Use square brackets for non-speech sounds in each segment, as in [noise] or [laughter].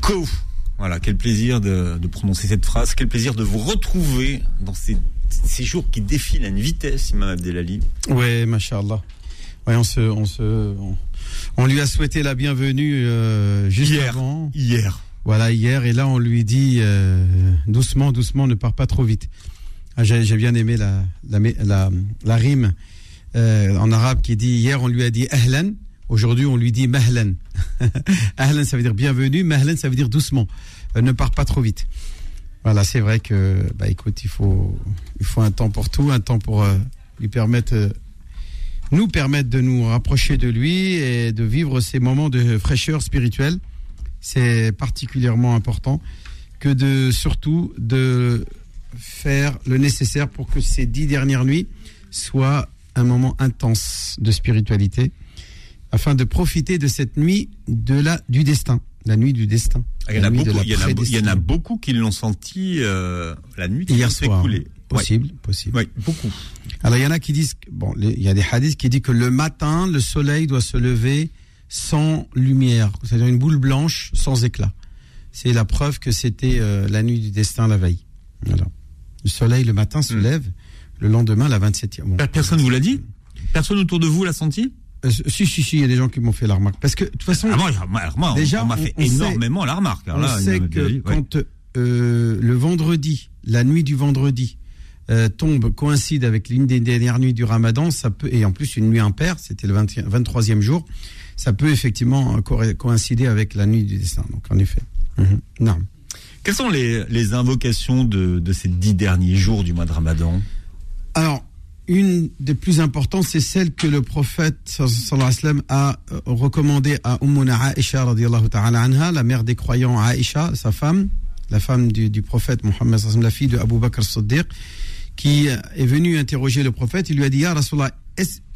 Co. Voilà, quel plaisir de, prononcer cette phrase, quel plaisir de vous retrouver dans ces, ces jours qui défilent à une vitesse, Imam Abdelali. Oui, machallah. Ouais, on, se, on, se, on, lui a souhaité la bienvenue euh, juste hier, avant. Hier. Voilà, hier. Et là, on lui dit euh, doucement, doucement, ne pars pas trop vite. Ah, J'ai bien aimé la, la, la, la rime euh, en arabe qui dit hier, on lui a dit ahlan. Aujourd'hui, on lui dit mahlan. [laughs] ahlan, ça veut dire bienvenue. Mahlan, ça veut dire doucement. Euh, ne pars pas trop vite. Voilà, c'est vrai que, bah, écoute, il faut, il faut un temps pour tout, un temps pour euh, lui permettre euh, nous permettre de nous rapprocher de lui et de vivre ces moments de fraîcheur spirituelle. C'est particulièrement important que de surtout de faire le nécessaire pour que ces dix dernières nuits soient un moment intense de spiritualité afin de profiter de cette nuit de la, du destin, la nuit du destin. Il y, en a, beaucoup, il, y en a, il y en a beaucoup qui l'ont senti euh, la nuit qui Hier s'est soir. écoulée. Possible, possible. Oui, beaucoup. Alors il y en a qui disent, bon, il y a des hadiths qui disent que le matin, le soleil doit se lever sans lumière, c'est-à-dire une boule blanche sans éclat. C'est la preuve que c'était euh, la nuit du destin la veille. Voilà. Le soleil le matin se Mm. lève, le lendemain la 27e. Bon. Personne vous l'a dit? Personne autour de vous l'a senti? Euh, si, si, si, il y a des gens qui m'ont fait la remarque. Parce que de toute façon, Ah, moi, moi, alors moi, on- Déjà, on m'a fait on sait- énormément la remarque. Alors on là, sait que ouais. quand euh, le vendredi, la nuit du vendredi, euh, tombe, coïncide avec l'une des dernières nuits du ramadan, ça peut, et en plus une nuit impaire, c'était le 20 23e jour, ça peut effectivement co- coïncider avec la nuit du destin. Donc en effet. Mhm. Non. Quelles sont les, les invocations de, de ces dix derniers jours du mois de Ramadan? Alors, une des plus importantes, c'est celle que le prophète sallam, a euh, recommandée à Ummuna Aisha, anha, la mère des croyants Aisha, sa femme, la femme du, prophète Mohammed, la fille de Abu Bakr Siddiq, qui euh, est venue interroger le prophète. Il lui a dit, Ya Rasulallah,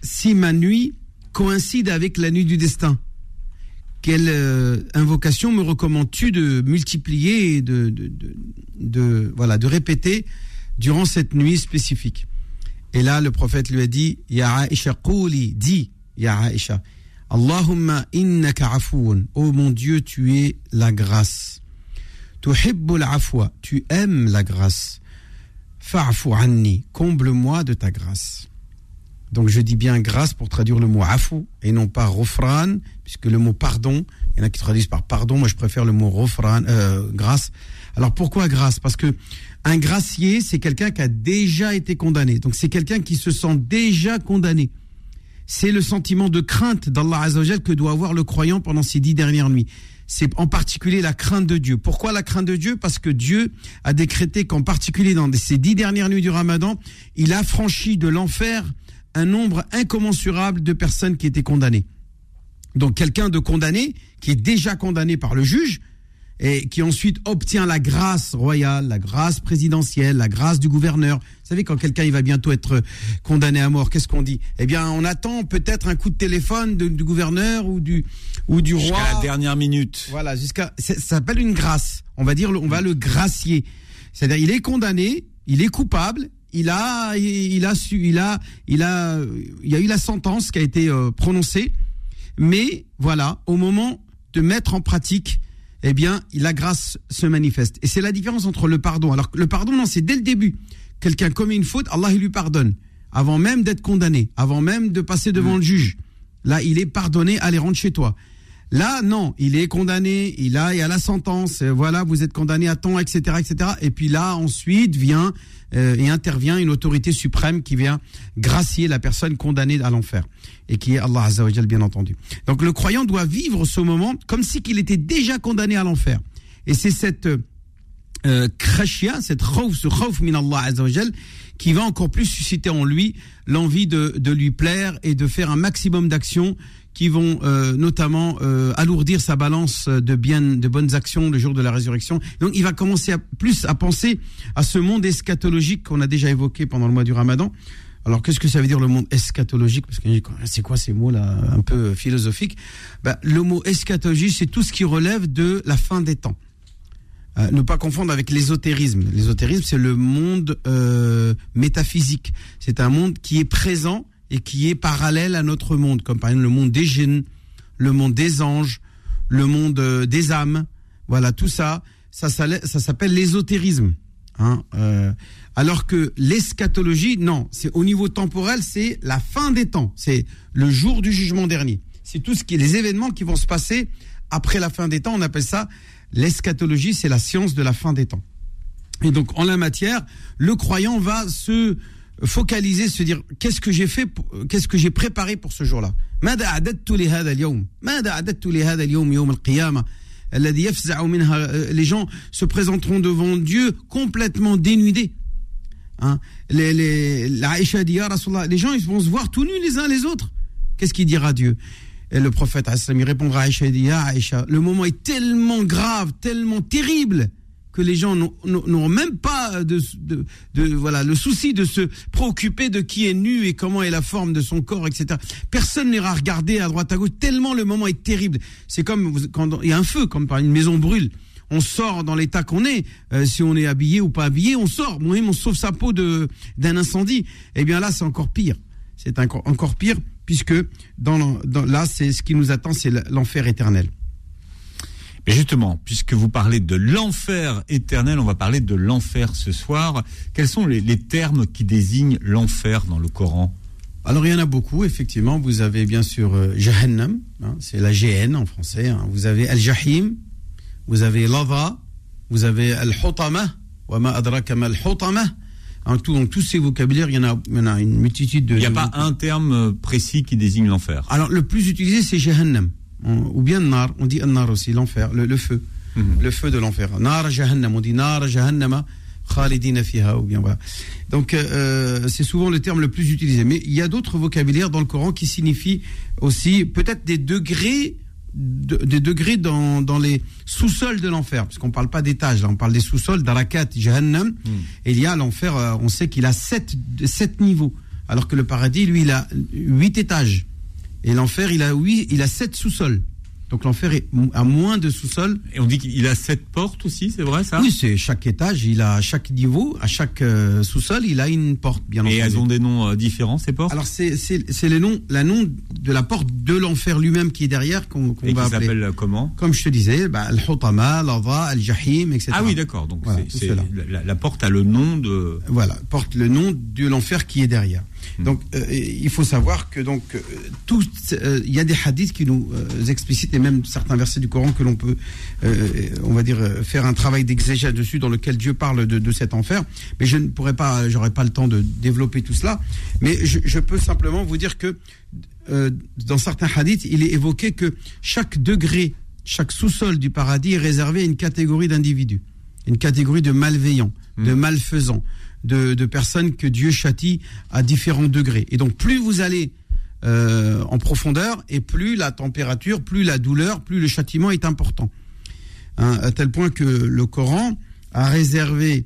si ma nuit coïncide avec la nuit du destin, quelle euh, invocation me recommandes-tu de multiplier et de- voilà, de répéter durant cette nuit spécifique? Et là, le prophète lui a dit, Ya Aisha, qouli, dis, Ya Aisha, Allahumma innaka afoun, oh mon Dieu, tu es la grâce. Tu aimes la grâce. Fa'fu anni, comble-moi de ta grâce. Donc je dis bien grâce pour traduire le mot afou et non pas rofran, puisque le mot pardon, il y en a qui traduisent par pardon, moi je préfère le mot rofran, euh, grâce. Alors pourquoi grâce? Parce que un gracier, c'est quelqu'un qui a déjà été condamné. Donc c'est quelqu'un qui se sent déjà condamné. C'est le sentiment de crainte d'Allah Azzawajal que doit avoir le croyant pendant ces dix dernières nuits. C'est en particulier la crainte de Dieu. Pourquoi la crainte de Dieu? Parce que Dieu a décrété qu'en particulier dans ces dix dernières nuits du Ramadan, il a franchi de l'enfer un nombre incommensurable de personnes qui étaient condamnées. Donc quelqu'un de condamné, qui est déjà condamné par le juge, et qui ensuite obtient la grâce royale, la grâce présidentielle, la grâce du gouverneur. Vous savez, quand quelqu'un il va bientôt être condamné à mort, qu'est-ce qu'on dit? Eh bien, on attend peut-être un coup de téléphone de- du gouverneur ou du ou du roi. Jusqu'à la dernière minute. Voilà, jusqu'à ça s'appelle une grâce. On va dire, on va le gracier. C'est-à-dire, il est condamné, il est coupable, il a, il a su, il a, il a, il y a eu la sentence qui a été euh, prononcée, mais voilà, au moment de mettre en pratique, eh bien, la grâce se manifeste. Et c'est la différence entre le pardon. Alors, le pardon, non, c'est dès le début. Quelqu'un commet une faute, Allah il lui pardonne, avant même d'être condamné, avant même de passer devant le juge. Là, il est pardonné, allez rentre chez toi. Là, non, il est condamné, il a, il a la sentence, euh, voilà, vous êtes condamné à temps, etc., etc. Et puis là, ensuite vient euh, et intervient une autorité suprême qui vient gracier la personne condamnée à l'enfer et qui est Allah Azza wa Jal, bien entendu. Donc le croyant doit vivre ce moment comme si qu'il était déjà condamné à l'enfer. Et c'est cette euh, khashia, cette khawf, ce khawf min Allah Azza wa Jal, qui va encore plus susciter en lui l'envie de, de lui plaire et de faire un maximum d'actions qui vont euh, notamment euh, alourdir sa balance de bien, de bonnes actions le jour de la résurrection. Donc, il va commencer à, plus à penser à ce monde eschatologique qu'on a déjà évoqué pendant le mois du Ramadan. Alors, qu'est-ce que ça veut dire le monde eschatologique? Parce que c'est quoi ces mots-là, un peu philosophiques? Ben, Le mot eschatologie, c'est tout ce qui relève de la fin des temps. Euh, ne pas confondre avec l'ésotérisme. L'ésotérisme, c'est le monde euh, métaphysique. C'est un monde qui est présent et qui est parallèle à notre monde, comme par exemple le monde des djinns, le monde des anges, le monde euh, des âmes. Voilà, tout ça, ça, s'appelle l'ésotérisme. Hein, euh, alors que l'eschatologie, non, c'est au niveau temporel, c'est la fin des temps, c'est le jour du jugement dernier. C'est tout ce qui est les événements qui vont se passer après la fin des temps. On appelle ça L'eschatologie, c'est la science de la fin des temps. Et donc, en la matière, le croyant va se focaliser, se dire qu'est-ce que j'ai fait, qu'est-ce que j'ai préparé pour ce jour-là? Les gens se présenteront devant Dieu complètement dénudés. Hein? Les, les, gens ils vont se voir tout nus les uns les autres. Qu'est-ce qu'il dira Dieu? Et le prophète il répondra à Aïcha, le moment est tellement grave, tellement terrible, que les gens n'ont même pas de, de, voilà, le souci de se préoccuper de qui est nu et comment est la forme de son corps, etc. Personne n'ira regarder à droite à gauche, tellement le moment est terrible. C'est comme quand il y a un feu, comme par une maison brûle. On sort dans l'état qu'on est, euh, si on est habillé ou pas habillé, on sort. Moi, on sauve sa peau d'un incendie. Eh bien là, c'est encore pire. C'est encore, pire puisque dans, là, c'est ce qui nous attend, c'est l'enfer éternel. Mais justement, puisque vous parlez de l'enfer éternel, on va parler de l'enfer ce soir. Quels sont les, termes qui désignent l'enfer dans le Coran? Alors il y en a beaucoup, effectivement. Vous avez bien sûr euh, Jahannam, hein, c'est la GN en français. Hein. Vous avez Al-Jahim, vous avez Lava, vous avez Al-Hutama, wa ma adraka al-Hutama, en tout, dans tous ces vocabulaires, il y en a, il y en a une multitude de. Il n'y a pas un terme précis qui désigne l'enfer? Alors, le plus utilisé, c'est Jahannam. Ou bien Nar. On dit Nar aussi, l'enfer, le, feu. Mhm. Le feu de l'enfer. Nar Jahannam. On dit Nar Jahannama. Khalidina fiha. Ou bien voilà. Donc, euh, euh, c'est souvent le terme le plus utilisé. Mais il y a d'autres vocabulaires dans le Coran qui signifient aussi peut-être des degrés des degrés dans, dans les sous-sols de l'enfer, parce qu'on ne parle pas d'étages, là, on parle des sous-sols, d'Arakat, Jahannam, hmm. et il y a l'enfer, euh, on sait qu'il a sept, sept niveaux, alors que le paradis, lui, il a huit étages, et l'enfer, il a huit, il a sept sous-sols. Donc l'enfer est à moins de sous-sol. Et on dit qu'il a sept portes aussi, c'est vrai ça? Oui, c'est chaque étage, il a à chaque niveau, à chaque euh, sous-sol, il a une porte bien Et elles ont des noms euh, différents ces portes? Alors c'est c'est le nom la nom de la porte de l'enfer lui-même qui est derrière qu'on qu va appeler. s'appelle comment? Comme je te disais, bah, al-Hutama, al al-Jahim, etc. Ah oui, d'accord. Donc c'est la, la, porte a le nom de. Voilà, porte le nom de l'enfer qui est derrière. Hmm. Donc, euh, il faut savoir que donc euh, tout, euh, il y a des hadiths qui nous explicitent et même certains versets du Coran que l'on peut, on va dire, faire un travail d'exégèse dessus, dans lequel Dieu parle de, cet enfer. Mais je ne pourrais pas, j'aurais pas le temps de développer tout cela. Mais je, peux simplement vous dire que dans certains hadiths, il est évoqué que chaque degré, chaque sous-sol du paradis est réservé à une catégorie d'individus, une catégorie de malveillants, de hmm. malfaisants de, personnes que Dieu châtie à différents degrés. Et donc plus vous allez euh, en profondeur, et plus la température, plus la douleur, plus le châtiment est important. Hein, à tel point que le Coran a réservé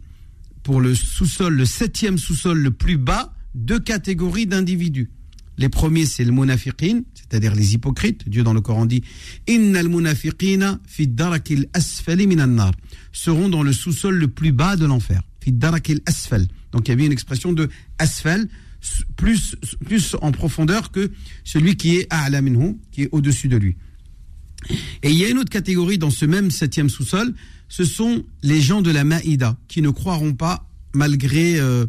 pour le sous-sol, le septième sous-sol le plus bas, deux catégories d'individus. Les premiers, c'est le munafiqin, c'est-à-dire les hypocrites. Dieu dans le Coran dit Innal munafiqina fi darakil asfali minan nar seront dans le sous-sol le plus bas de l'enfer. Donc il y avait une expression de asfal plus plus en profondeur que celui qui est a'la minhu, qui est au-dessus de lui. Et il y a une autre catégorie dans ce même septième sous-sol, ce sont les gens de la Maïda qui ne croiront pas malgré euh,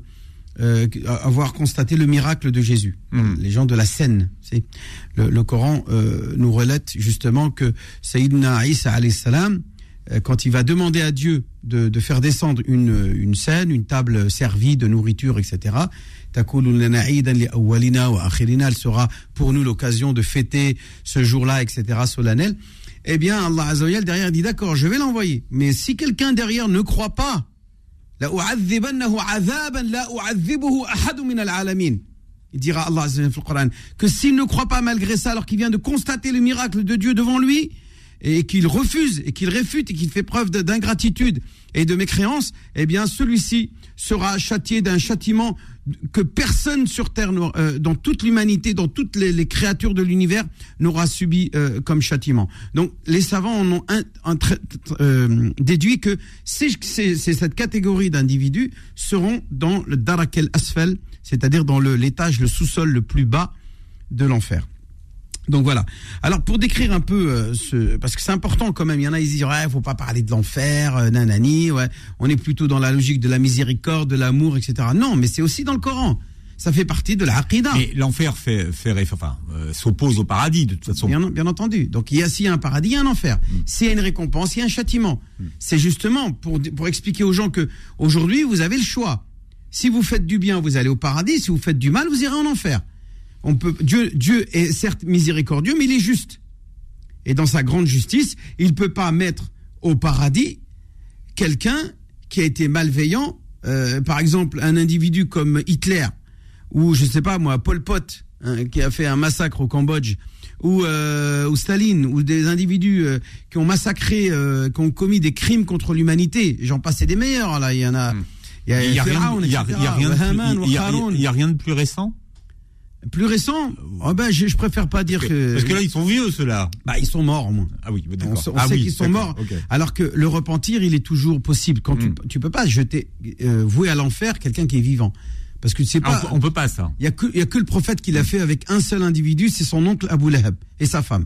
euh, avoir constaté le miracle de Jésus. Hmm. Les gens de la scène. Le, le Coran euh, nous relate justement que Sayyidina Isa salam, euh, quand il va demander à Dieu de, de faire descendre une, une, scène, une table servie de nourriture, etc., elle sera pour nous l'occasion de fêter ce jour-là, etc., solennel. Eh bien, Allah Azzawajal derrière dit d'accord, je vais l'envoyer. Mais si quelqu'un derrière ne croit pas, il dira Allah Azza wa Jalla dans le Coran, que s'il ne croit pas malgré ça, alors qu'il vient de constater le miracle de Dieu devant lui, et qu'il refuse, et qu'il réfute, et qu'il fait preuve de- d'ingratitude et de mécréance, eh bien celui-ci sera châtié d'un châtiment que personne sur Terre, euh, dans toute l'humanité, dans toutes les, créatures de l'univers, n'aura subi euh, comme châtiment. Donc les savants en ont euh, déduit que ces, ces- ces- cette catégorie d'individus seront dans le Darakel Asfel, c'est-à-dire dans le- l'étage, le sous-sol le plus bas de l'enfer. Donc voilà. Alors pour décrire un peu euh, ce, parce que c'est important quand même. Il y en a ils disent ouais, faut pas parler de l'enfer, euh, nanani. Ouais, on est plutôt dans la logique de la miséricorde, de l'amour, etc. Non, mais c'est aussi dans le Coran. Ça fait partie de la aqidah. Mais l'enfer fait, fait enfin, euh, s'oppose au paradis de toute façon. Bien, bien entendu. Donc il y a s'il y a un paradis, il y a un enfer. S'il y a une récompense, il y a un châtiment. C'est justement pour pour expliquer aux gens que aujourd'hui vous avez le choix. Si vous faites du bien, vous allez au paradis. Si vous faites du mal, vous irez en enfer. On peut Dieu Dieu est certes miséricordieux, mais il est juste. Et dans sa grande justice, il peut pas mettre au paradis quelqu'un qui a été malveillant, euh, par exemple un individu comme Hitler ou je sais pas moi Pol Pot hein, qui a fait un massacre au Cambodge ou, euh, ou Staline ou des individus euh, qui ont massacré, qui ont commis des crimes contre l'humanité. J'en passais des meilleurs là. Il y en a. Il y a, Il y a a- a rien de plus récent? Plus récent Oh ben, je, je préfère pas dire que. Parce que là, ils sont vieux, ceux-là. bah, ils sont morts, au moins. Ah oui, On, d'accord. sait- on ah sait oui, qu'ils sont morts. Alors que le repentir, il est toujours possible. Quand Mm. tu, tu peux pas jeter, euh, vouer à l'enfer quelqu'un qui est vivant. Parce que tu sais Ah, pas. on, peut, on peut pas ça. Il y a que, il y a que le prophète qui l'a fait avec un seul individu, c'est son oncle Abu Lahab et sa femme.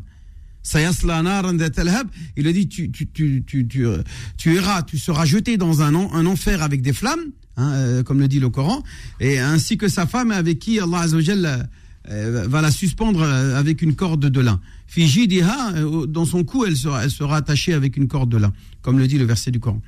Il a dit, tu, tu, tu, tu, tu, tu iras, tu seras jeté dans un enfer avec des flammes, hein, euh, comme le dit le Coran, et ainsi que sa femme avec qui Allah Azzawajal, euh, va la suspendre euh, avec une corde de lin. Fi jidiha, euh, dans son cou, elle sera, attachée avec une corde de lin, comme le dit le verset du Coran.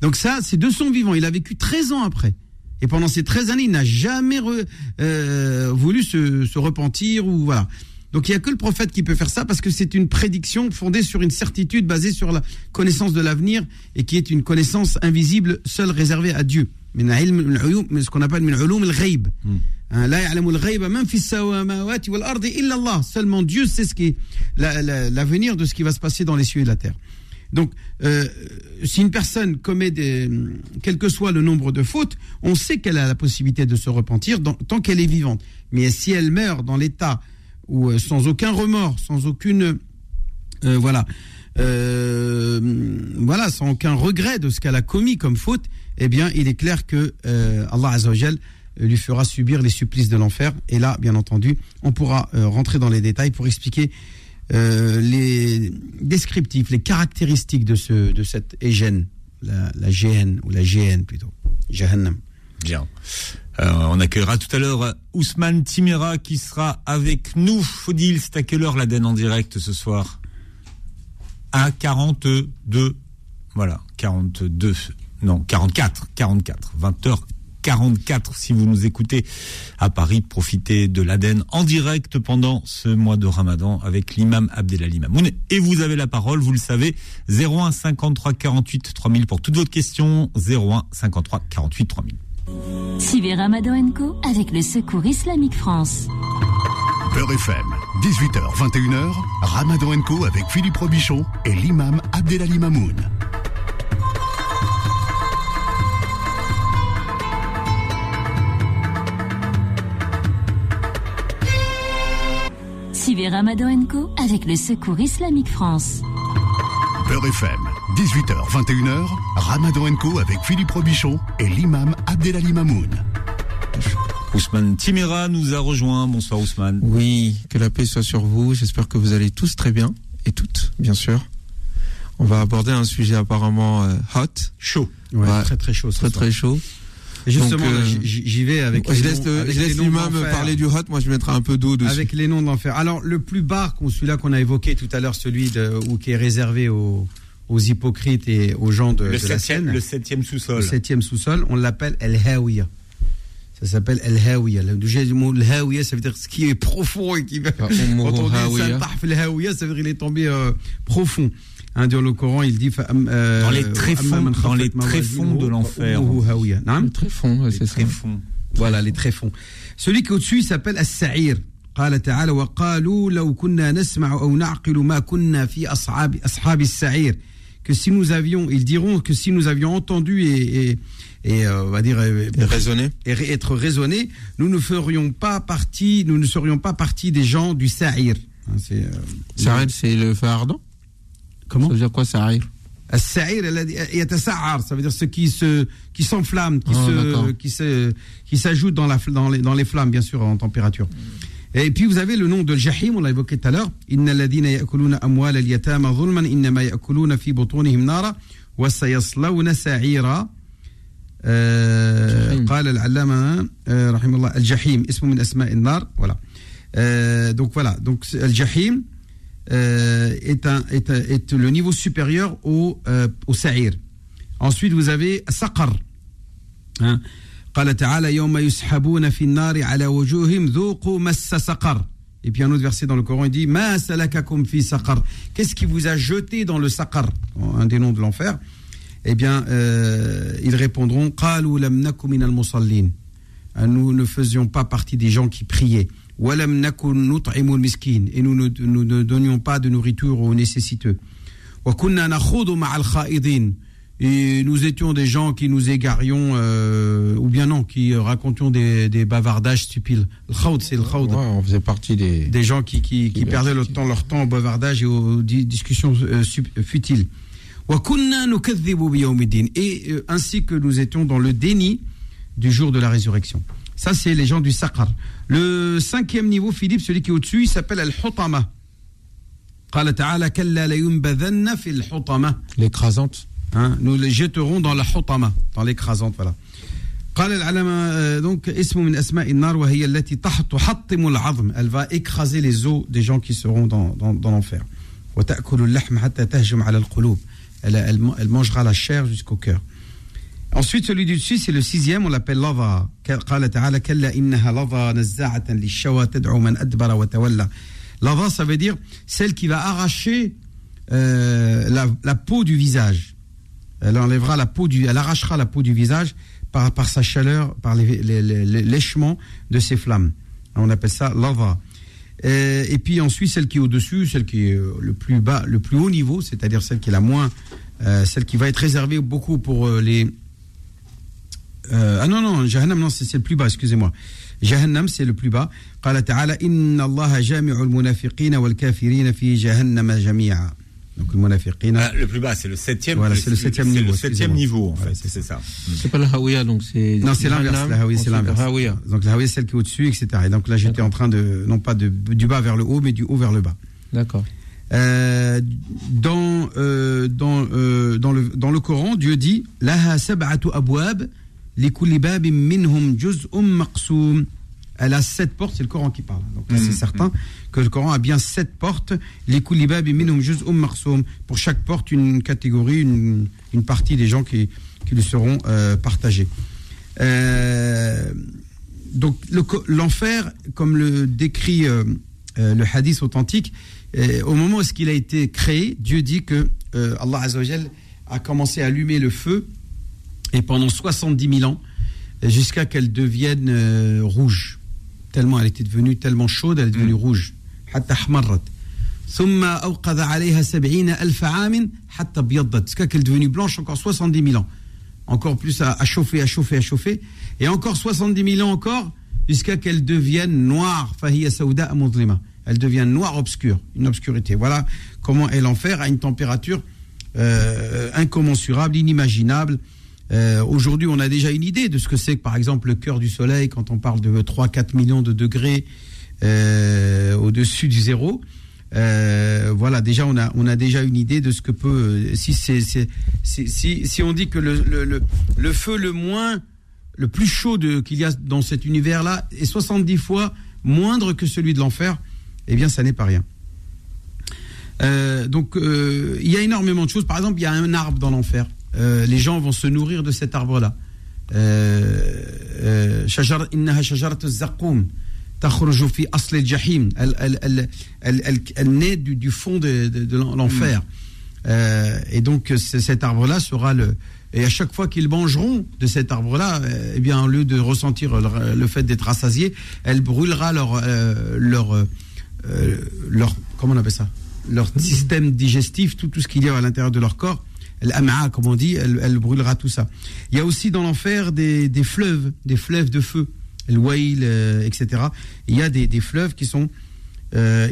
Donc ça, c'est de son vivant. Il a vécu 13 ans après. Et pendant ces 13 années, il n'a jamais voulu se, repentir ou voilà. Donc il y a que le prophète qui peut faire ça parce que c'est une prédiction fondée sur une certitude basée sur la connaissance de l'avenir et qui est une connaissance invisible seule réservée à Dieu. Ilm al-uyum, mais ce qu'on appelle min ulum al-ghayb. Hein, la ya'lamu al-ghayba man fi as-samawati wal-ardi illa Allah. Seulement Dieu sait ce qui est la- la- l'avenir de ce qui va se passer dans les cieux et la terre. Donc, euh, si une personne commet des, quel que soit le nombre de fautes, on sait qu'elle a la possibilité de se repentir dans- tant qu'elle est vivante. Mais si elle meurt dans l'état où euh, sans aucun remords, sans aucune, euh, voilà, euh, voilà, sans aucun regret de ce qu'elle a commis comme faute, eh bien, il est clair que euh, Allah Azzawajal lui fera subir les supplices de l'enfer. Et là, bien entendu, on pourra euh, rentrer dans les détails pour expliquer euh, les descriptifs, les caractéristiques de, ce, de cette égène, la, la GN, ou la GN plutôt, Jahannam. Bien. Euh, on accueillera tout à l'heure euh, Ousmane Timera qui sera avec nous. Faudil, c'est à quelle heure l'Aden en direct ce soir? À 42. Voilà, 42. Non, 44. 44. 20h44 si vous nous écoutez à Paris. Profitez de l'Aden en direct pendant ce mois de Ramadan avec l'imam Abdelali Mamoun. Et vous avez la parole, vous le savez, 01 53 48 3000 pour toutes vos questions. 01 53 48 3000. Suivez Ramadan Co avec le Secours Islamique France. Beurre FM, 18h, 21h, Ramadan Co avec Philippe Robichon et l'imam Abdelali Mamoun. Suivez Ramadan Co avec le Secours Islamique France. Beurre FM, 18h, 21h, Ramadan Co avec Philippe Robichon et l'imam Abdelali Mamoun. Ousmane Timera nous a rejoint. Bonsoir Ousmane. Oui, que la paix soit sur vous. J'espère que vous allez tous très bien. Et toutes, bien sûr. On va aborder un sujet apparemment euh, hot, Chaud. Ouais, Ouais. très très chaud. très soir. très chaud. Justement, euh, j'y vais avec. je les laisse, noms- avec je laisse l'imam parler du hot. Moi, je mettrai un peu d'eau dessus. Avec les noms d'enfer. Alors, le plus bas, qu'on- celui-là qu'on a évoqué tout à l'heure, celui de, ou qui est réservé aux, aux hypocrites et aux gens de, Le de la scène, le septième sous-sol. le septième sous-sol, on l'appelle El Hawiya. Ça s'appelle El Hawiya. Le mot El Hawiya, ça veut dire ce qui est profond et qui va. Ah, Quand on dit ça, taf El Hawiya, ça veut dire qu'il est tombé euh, profond. Hein, dans le Coran, il dit. fa- euh, Dans les tréfonds- amma man dans les khafat tréfonds de mawazinuhu, l'enfer. fa ummuhu Hawiya. Naam Le tréfond, ouais, Les c'est ça. tréfonds. Voilà, les tréfonds. Celui qui est au-dessus, il s'appelle As-Sa'ir. قال تعالى وقالوا لو كنا نسمع أو نعقل ما كنا في أصحاب أصحاب السعير que si nous avions ils diront que si nous avions entendu et, et, et euh, on va dire euh, Et raisonner et ré- être raisonnés, nous ne ferions pas partie, nous ne serions pas partie des gens du Sa'ir. Hein, C'est euh, Sa'ir, c'est le feu ardent comment Ça veut dire quoi, Sa'ir As-Sa'ir, elle a dit- yatasa'ar, ça veut dire ce qui se qui s'enflamme, qui Ah, se d'accord. qui se qui s'ajoute dans la fl- dans les dans les flammes bien sûr en température. Et puis vous avez le nom de Jahim, on l'a évoqué tout à l'heure. Innal ladina ya'kuluna amwal al-yatama zulman innama ya'kuluna fi butunihim nara wa sayaslawna sa'ira. آه، جحيم. قال العلامة آه، رحمه الله الجحيم اسم من أسماء النار voilà Euh, donc voilà donc c'est- الجحيم euh, est, le niveau supérieur au, euh, sa'ir. Ensuite, vous avez saqar. Hein? Et puis un autre verset dans le Coran, il dit Qu'est-ce qui vous a jeté dans le saqar? Un des noms de l'enfer. Eh bien, euh, ils répondront ah, Nous ne faisions pas partie des gens qui priaient. Et nous ne, nous donnions pas de nourriture aux nécessiteux. Et nous étions des gens qui nous égarions, euh, ou bien non, qui racontions des, des bavardages stupides. Le khawd, c'est le khawd. Ouais, on faisait partie des... Des gens qui, qui, qui perdaient leur temps, leur temps au bavardage et aux discussions euh, futiles. Et euh, ainsi que nous étions dans le déni du jour de la résurrection. Ça, c'est les gens du Saqar. Le cinquième niveau, Philippe, celui qui est au-dessus, il s'appelle Al-Hutama. قال تعالى كلا لينبذن في الحطمة L'écrasante. Hein, nous les jeterons dans la hutama, dans l'écrasante, voilà. قال العلماء euh, donc اسم من اسماء النار وهي التي تح- تحطم العظم elle va écraser les os des gens qui seront dans, dans, dans l'enfer وتأكل اللحم حتى تهجم على القلوب elle, elle, elle mangera la chair jusqu'au cœur Ensuite, celui du dessus, c'est le sixième, on l'appelle lava. Lava, ça veut dire celle qui va arracher euh, la, peau du visage. Elle enlèvera la peau du, elle arrachera la peau du visage par, par sa chaleur, par l'échement de ses flammes. On appelle ça lava. Euh, et puis ensuite, celle qui est au-dessus, celle qui est euh, le plus bas, le plus haut niveau, c'est-à-dire celle qui est la moins, celle qui va être réservée beaucoup pour les, Euh, ah non non, Jahannam non c'est c'est le plus bas, excusez-moi. Jahannam c'est le plus bas. قال تعالى إن الله جامع المنافقين والكافرين في جهنم جميعا. Donc le munafiqin. Ah, le plus bas, c'est le septième. Voilà, c'est le septième niveau, le septième excusez-moi. niveau, en Voilà, fait. C'est ça. C'est pas le Hawiya, donc c'est. Non, c'est l'inverse. Jahannam, La Hawiya, c'est ensuite l'inverse. le Hawiya. Donc la Hawiya, c'est celle qui est au-dessus, etc. Et donc là, j'étais D'accord. en train de, non pas de, du bas vers le haut, mais du haut vers le bas. D'accord. Euh, dans, euh, dans, euh, dans, le, dans le Coran, Dieu dit Laha sab'atu abwab, elle a sept portes, c'est le Coran qui parle. Donc là, c'est certain que le Coran a bien sept portes. Pour chaque porte, une catégorie, une, une partie des gens qui, qui lui seront euh, partagés. Euh, donc le l'enfer, comme le décrit euh, le hadith authentique, au moment où il a été créé, Dieu dit que Allah Azzawajal a commencé à allumer le feu et pendant 70 000 ans, jusqu'à qu'elle devienne euh, rouge. Tellement elle était devenue tellement chaude, elle est devenue mm. rouge. Jusqu'à qu'elle est devenue blanche encore 70 000 ans. Encore plus à, à, chauffer, à chauffer, à chauffer. Et encore 70 000 ans encore, jusqu'à qu'elle devienne noire. Elle devient noire obscure, une obscurité. Voilà comment est l'enfer à une température euh, incommensurable, inimaginable. Euh, Aujourd'hui, on a déjà une idée de ce que c'est par exemple, le cœur du Soleil, quand on parle de 3-4 millions de degrés euh, au-dessus du zéro. Euh, voilà, déjà, on a, on a déjà une idée de ce que peut. Si, c'est, si, si, si on dit que le, le, le, feu le moins, le plus chaud qu'il y a dans cet univers-là est 70 fois moindre que celui de l'enfer, eh bien, ça n'est pas rien. Donc, il y a énormément de choses. Par exemple, il y a un arbre dans l'enfer. Euh, les gens vont se nourrir de cet arbre-là. Euh, euh, شجر- إنها شجرة الزقوم تخرج في أصل الجحيم. Elle, elle, elle, elle, elle- elle naît du, du fond de, de- de l'enfer. Euh, et donc c- cet arbre-là sera le. Et à chaque fois qu'ils mangeront de cet arbre-là, euh, eh bien, au lieu de ressentir le, le fait d'être rassasiés, elle brûlera leur, euh, leur, euh, euh, leur, comment on appelle ça, leur système digestif, tout, tout ce qu'il y a à l'intérieur de leur corps. L'am'a, comme on dit, elle, brûlera tout ça. Il y a aussi dans l'enfer des, fleuves, des fleuves de feu, le Wail, euh, etc. Il y a des, fleuves qui sont euh,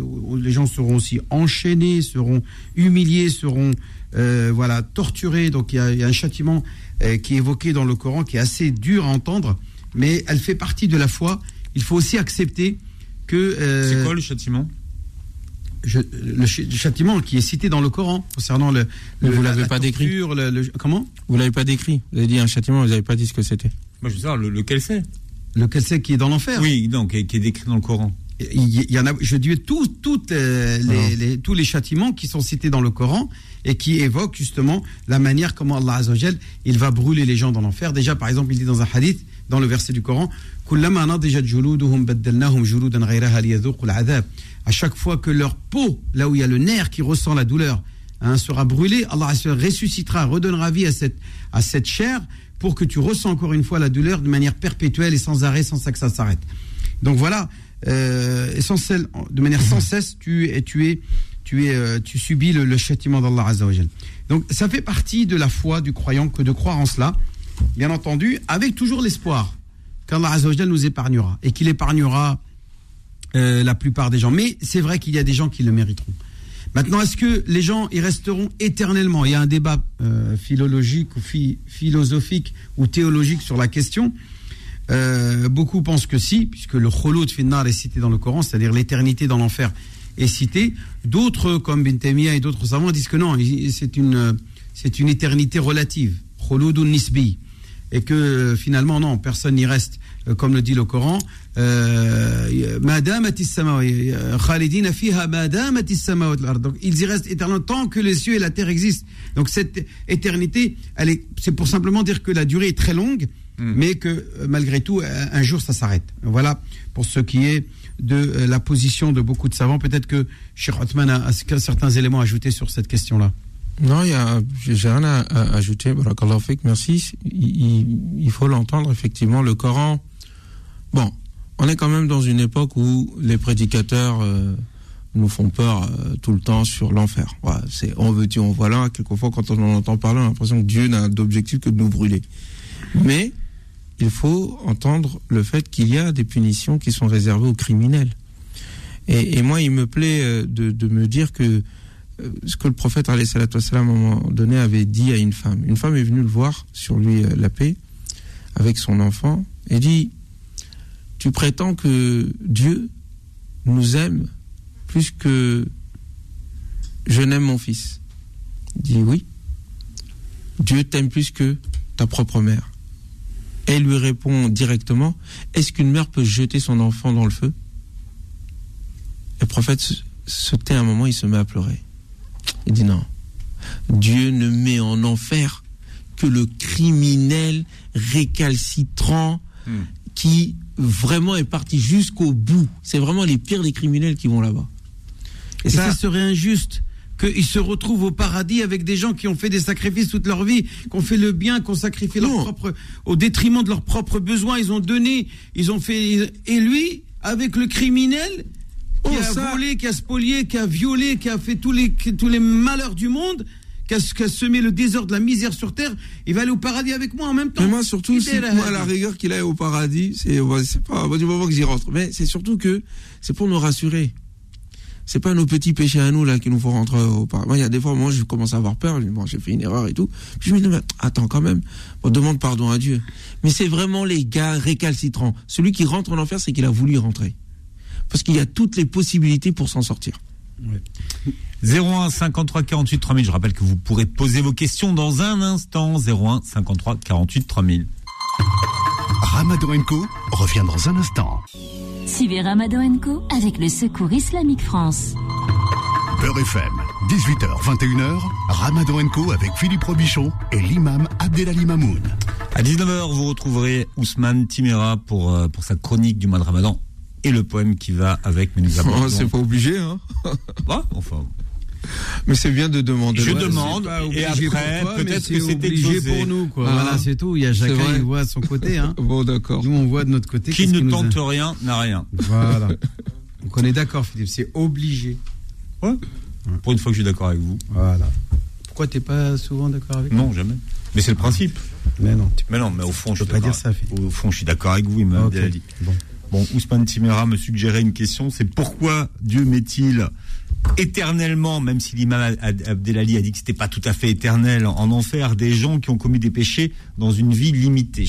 où les gens seront aussi enchaînés, seront humiliés, seront euh, voilà torturés. Donc il y a, un châtiment euh, qui est évoqué dans le Coran qui est assez dur à entendre, mais elle fait partie de la foi. Il faut aussi accepter que euh, C'est quoi le châtiment? Je- le, ch- le châtiment qui est cité dans le Coran concernant le, Mais le- vous la- l'avez la pas décrit. torture, le- le- comment? Vous l'avez pas décrit. Vous avez dit un châtiment, vous n'avez pas dit ce que c'était. Moi, je veux savoir le- lequel c'est? Lequel c'est qui est dans l'enfer? Oui, donc, qui est, qui est décrit dans le Coran. il y, il y en a, je dis tout, toutes, euh, les- tous les châtiments qui sont cités dans le Coran et qui évoquent justement la manière comment Allah Azzawajal, il va brûler les gens dans l'enfer. Déjà, par exemple, il dit dans un hadith, dans le verset du Coran, كلما نضجت جلودهم بدلناهم جلودا غيرها ليذوقوا العذاب. À chaque fois que leur peau, là où il y a le nerf qui ressent la douleur, hein, sera brûlée, Allah Azzawajal ressuscitera, redonnera vie à cette, à cette chair pour que tu ressens encore une fois la douleur de manière perpétuelle et sans arrêt, sans ça que ça s'arrête. Donc voilà, euh, et sans cesse- de manière sans cesse, tu es, tu es, tu es, euh, tu subis le, le châtiment d'Allah Azzawajal. Donc ça fait partie de la foi du croyant que de croire en cela, bien entendu, avec toujours l'espoir qu'Allah Azzawajal nous épargnera et qu'il épargnera euh, la plupart des gens. Mais c'est vrai qu'il y a des gens qui le mériteront. Maintenant, est-ce que les gens y resteront éternellement? Il y a un débat euh, philologique ou phi- philosophique ou théologique sur la question. Euh, beaucoup pensent que si, puisque le khulud finnar est cité dans le Coran, c'est-à-dire l'éternité dans l'enfer est citée. D'autres, comme Bin Taymiyyah et d'autres savants, disent que non, c'est une, une éternité relative, khuludun nisbi, et que euh, finalement non, personne n'y reste, Euh, comme le dit le Coran. euh. Donc ils y restent éternellement tant que les cieux et la terre existent. Donc cette éternité, elle est, c'est pour simplement dire que la durée est très longue, mais que malgré tout, un jour ça s'arrête. Voilà pour ce qui est de la position de beaucoup de savants. Peut-être que Cheikh Othman a, a certains éléments à ajouter sur cette question-là. Non, j'ai rien à, ajouter. Merci. Il, faut l'entendre, effectivement. Le Coran, bon, on est quand même dans une époque où les prédicateurs euh, nous font peur euh, tout le temps sur l'enfer. Voilà, c'est on veut dire, on voilà. Quelquefois, quand on en entend parler, on a l'impression que Dieu n'a d'objectif que de nous brûler. Mais il faut entendre le fait qu'il y a des punitions qui sont réservées aux criminels. Et, moi, il me plaît euh, de, me dire que ce que le prophète à un moment donné avait dit à une femme. Une femme est venue le voir sur lui euh, la paix avec son enfant et dit Tu prétends que Dieu nous aime plus que je n'aime mon fils Il dit Oui. Dieu t'aime plus que ta propre mère. Elle lui répond directement Est-ce qu'une mère peut jeter son enfant dans le feu? Le prophète se tait un moment, il se met à pleurer. Il dit non. Dieu ne met en enfer que le criminel récalcitrant Hmm. qui vraiment est parti jusqu'au bout. C'est vraiment les pires des criminels qui vont là-bas. Et ça, serait injuste qu'ils se retrouvent au paradis avec des gens qui ont fait des sacrifices toute leur vie, qui ont fait le bien, qui ont sacrifié leur propre, au détriment de leurs propres besoins. Ils ont donné, ils ont fait. Et lui, avec le criminel qui Oh, a ça- volé, qui a spolié, qui a violé, qui a fait tous les, tous les malheurs du monde, qui a, qui a semé le désordre, la misère sur terre, il va aller au paradis avec moi en même temps. Mais moi, surtout, est là, moi, à la rigueur qu'il aille au paradis, c'est pas du moment que j'y rentre. Mais c'est surtout que c'est pour nous rassurer. C'est pas nos petits péchés à nous là qui nous font rentrer au paradis. Moi, il y a des fois, moi, je commence à avoir peur. Je dis, bon, j'ai fait une erreur et tout. Puis je me dis, mais attends, quand même, on demande pardon à Dieu. Mais c'est vraiment les gars récalcitrants. Celui qui rentre en enfer, c'est qu'il a voulu y rentrer. Parce qu'il y a toutes les possibilités pour s'en sortir. 01 53 48 3000. Je rappelle que vous pourrez poser vos questions dans un instant. 01 53 48 3000. Ramadan Co revient dans un instant. Suivez Ramadan Co avec le Secours Islamique France. Beurre FM, 18h, 21h, Ramadan Co avec Philippe Robichon et l'imam Abdelali Mamoun. À 19h, vous retrouverez Ousmane Timera pour, euh, pour sa chronique du mois de Ramadan. Et le poème qui va avec. Mais nous oh, [laughs] c'est pas obligé, hein. [laughs] bah, enfin. Mais c'est bien de demander. Je demande et après peut-être que c'est obligé pour nous quoi. Ah. voilà, c'est tout. Il y a chacun il voit son côté. [laughs] Hein. bon d'accord. Nous on voit de notre côté. Qui ne tente rien n'a rien. Voilà. Donc on est d'accord Philippe, c'est obligé. Ouais. Pour une fois que je suis d'accord avec vous. Voilà. Pourquoi t'es pas souvent d'accord avec moi Non, jamais. Mais c'est le principe. Mais non. Mais non, mais au fond, je peux pas dire ça. Au fond, je suis d'accord avec vous, il m'a dit. Bon. Bon, Ousmane Timera me suggérait une question, c'est pourquoi Dieu met-il éternellement, même si l'imam Abdelali a dit que c'était pas tout à fait éternel, en enfer des gens qui ont commis des péchés dans une vie limitée?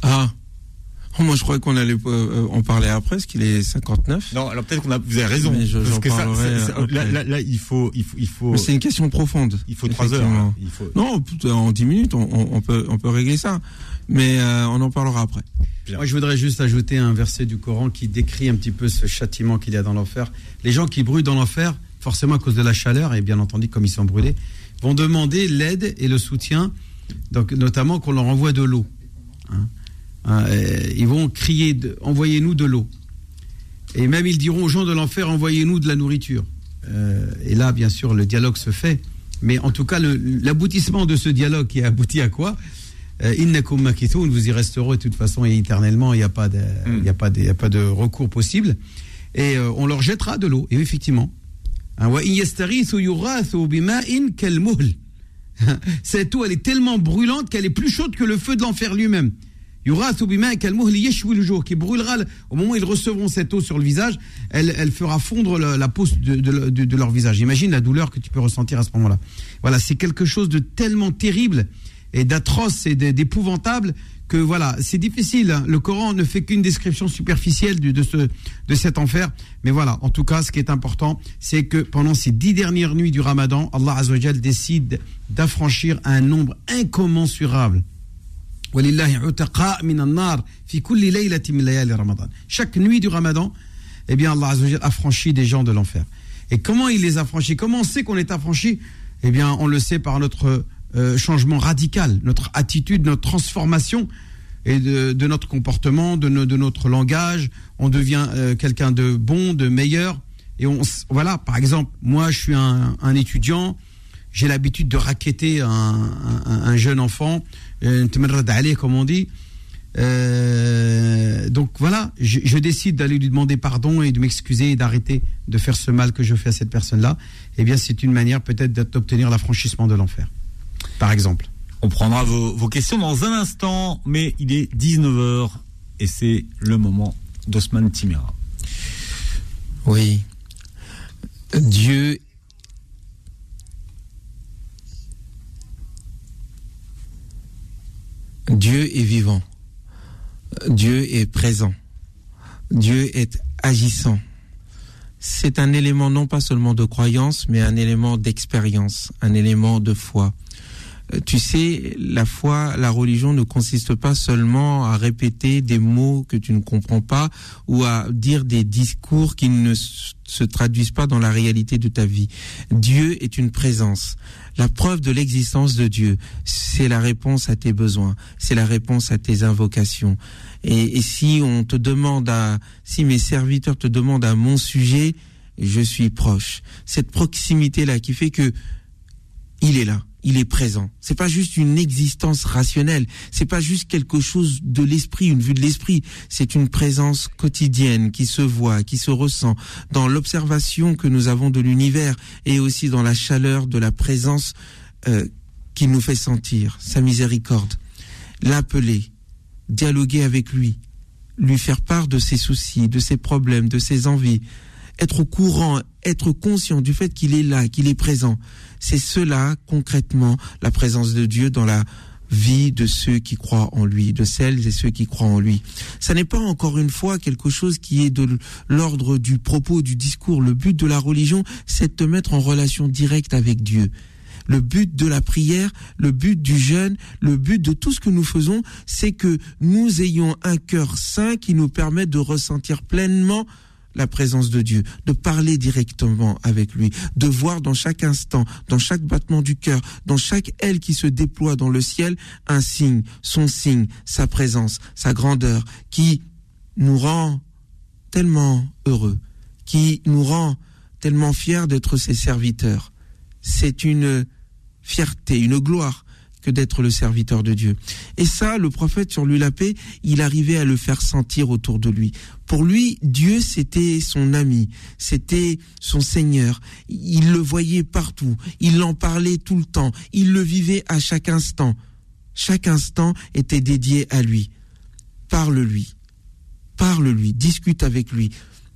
Ah Oh, moi, je croyais qu'on allait euh, en parler après, parce qu'il est 59. Non, alors peut-être qu'on a, vous avez raison. Mais je, parce que ça, là, là, il faut, il faut, il faut. c'est une question profonde. Il faut trois heures. Hein. Il faut... Non, en 10 minutes, on, on, peut, on peut régler ça. Mais euh, on en parlera après. Moi, je voudrais juste ajouter un verset du Coran qui décrit un petit peu ce châtiment qu'il y a dans l'enfer. Les gens qui brûlent dans l'enfer, forcément à cause de la chaleur, et bien entendu, comme ils sont brûlés, vont demander l'aide et le soutien, donc notamment qu'on leur envoie de l'eau. Hein. Hein, ils vont crier envoyez-nous de l'eau. Et même ils diront aux gens de l'enfer envoyez-nous de la nourriture. Euh, et là, bien sûr, le dialogue se fait. Mais en tout cas, l'aboutissement de ce dialogue qui a abouti à quoi? euh, Innakum makithun, vous y resterez de toute façon et éternellement, il n'y a, pas de, hmm. a, pas de, a pas de recours possible. Et euh, on leur jettera de l'eau. Et effectivement. Hein, [laughs] Cette eau, elle est tellement brûlante qu'elle est plus chaude que le feu de l'enfer lui-même qui brûlera au moment où ils recevront cette eau sur le visage, elle, elle fera fondre la, peau de, de, leur visage. Imagine la douleur que tu peux ressentir à ce moment-là. Voilà, c'est quelque chose de tellement terrible et d'atroce et d'épouvantable que voilà, c'est difficile. Hein. Le Coran ne fait qu'une description superficielle de, ce, de cet enfer. Mais voilà, en tout cas, ce qui est important, c'est que pendant ces dix dernières nuits du Ramadan, Allah Azzawajal décide d'affranchir un nombre incommensurable chaque nuit du Ramadan, eh bien Allah affranchit des gens de l'enfer. Et comment il les affranchit? Comment on sait qu'on est affranchi? Eh bien, on le sait par notre euh, changement radical, notre attitude, notre transformation et de, notre comportement, de, notre langage. On devient euh, quelqu'un de bon, de meilleur. Et on, voilà, par exemple, moi, je suis un, un étudiant j'ai l'habitude de raqueter un, un, jeune enfant, comme on dit. Euh, donc voilà, je, décide d'aller lui demander pardon et de m'excuser et d'arrêter de faire ce mal que je fais à cette personne-là. Eh bien, c'est une manière peut-être d'obtenir l'affranchissement de l'enfer, par exemple. On prendra vos, vos, questions dans un instant, mais il est 19h et c'est le moment d'Osman Timira. Oui. Dieu Dieu est vivant. Dieu est présent. Dieu est agissant. C'est un élément non pas seulement de croyance, mais un élément d'expérience, un élément de foi. Euh, tu sais, la foi, la religion ne consiste pas seulement à répéter des mots que tu ne comprends pas ou à dire des discours qui ne se traduisent pas dans la réalité de ta vie. Dieu est une présence. La preuve de l'existence de Dieu, c'est la réponse à tes besoins, c'est la réponse à tes invocations. Et, si on te demande à, si mes serviteurs te demandent à mon sujet, je suis proche. Cette proximité-là qui fait que il est là il est présent. C'est pas juste une existence rationnelle, c'est pas juste quelque chose de l'esprit, une vue de l'esprit, c'est une présence quotidienne qui se voit, qui se ressent dans l'observation que nous avons de l'univers et aussi dans la chaleur de la présence euh, qu'il nous fait sentir, sa miséricorde. L'appeler, dialoguer avec lui, lui faire part de ses soucis, de ses problèmes, de ses envies, être au courant, être conscient du fait qu'il est là, qu'il est présent. C'est cela, concrètement, la présence de Dieu dans la vie de ceux qui croient en lui, de celles et ceux qui croient en lui. Ça n'est pas encore une fois quelque chose qui est de l'ordre du propos, du discours. Le but de la religion, c'est de te mettre en relation directe avec Dieu. Le but de la prière, le but du jeûne, le but de tout ce que nous faisons, c'est que nous ayons un cœur saint qui nous permet de ressentir pleinement la présence de Dieu, de parler directement avec lui, de voir dans chaque instant, dans chaque battement du cœur, dans chaque aile qui se déploie dans le ciel, un signe, son signe, sa présence, sa grandeur, qui nous rend tellement heureux, qui nous rend tellement fiers d'être ses serviteurs. C'est une fierté, une gloire que d'être le serviteur de Dieu. Et ça, le prophète sur lui la paix, il arrivait à le faire sentir autour de lui. Pour lui, Dieu, c'était son ami, c'était son Seigneur. Il le voyait partout, il en parlait tout le temps, il le vivait à chaque instant. Chaque instant était dédié à lui. Parle-lui, parle-lui, discute avec lui,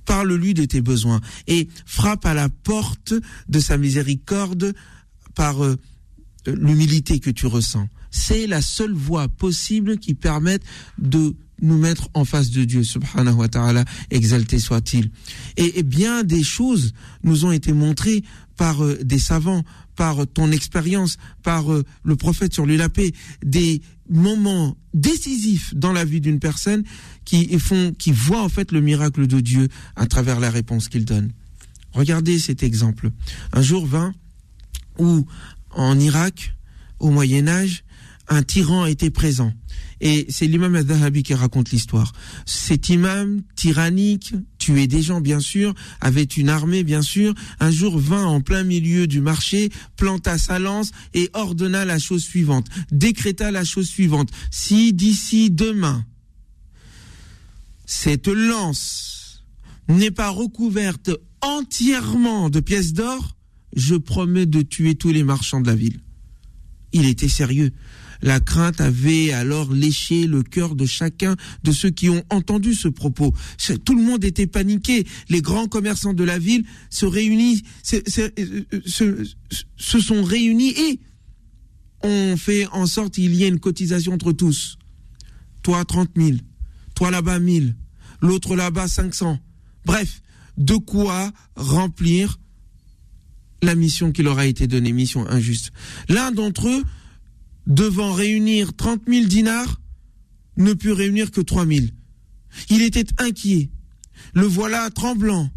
parle-lui de tes besoins et frappe à la porte de sa miséricorde par euh, l'humilité que tu ressens. C'est la seule voie possible qui permette de nous mettre en face de Dieu, subhanahu wa ta'ala, exalté soit-il. Et, bien des choses nous ont été montrées par euh, des savants, par ton expérience, par euh, le prophète sur lui la paix, des moments décisifs dans la vie d'une personne qui font, qui voit en fait le miracle de Dieu à travers la réponse qu'il donne. Regardez cet exemple. Un jour vint où en Irak, au Moyen Âge, un tyran était présent. Et c'est l'imam al-Dhahabi qui raconte l'histoire. Cet imam tyrannique, tuait des gens bien sûr, avait une armée bien sûr, un jour vint en plein milieu du marché, planta sa lance et ordonna la chose suivante, décréta la chose suivante. Si d'ici demain, cette lance n'est pas recouverte entièrement de pièces d'or, je promets de tuer tous les marchands de la ville. Il était sérieux. La crainte avait alors léché le cœur de chacun de ceux qui ont entendu ce propos. Tout le monde était paniqué. Les grands commerçants de la ville se réunissent, se, se sont réunis et ont fait en sorte qu'il y ait une cotisation entre tous. Toi 30 000, toi là-bas 1000, l'autre là-bas 500. Bref, de quoi remplir la mission qui leur a été donnée, mission injuste. L'un d'entre eux, devant réunir 30 000 dinars, ne put réunir que 3 000. Il était inquiet. Le voilà tremblant.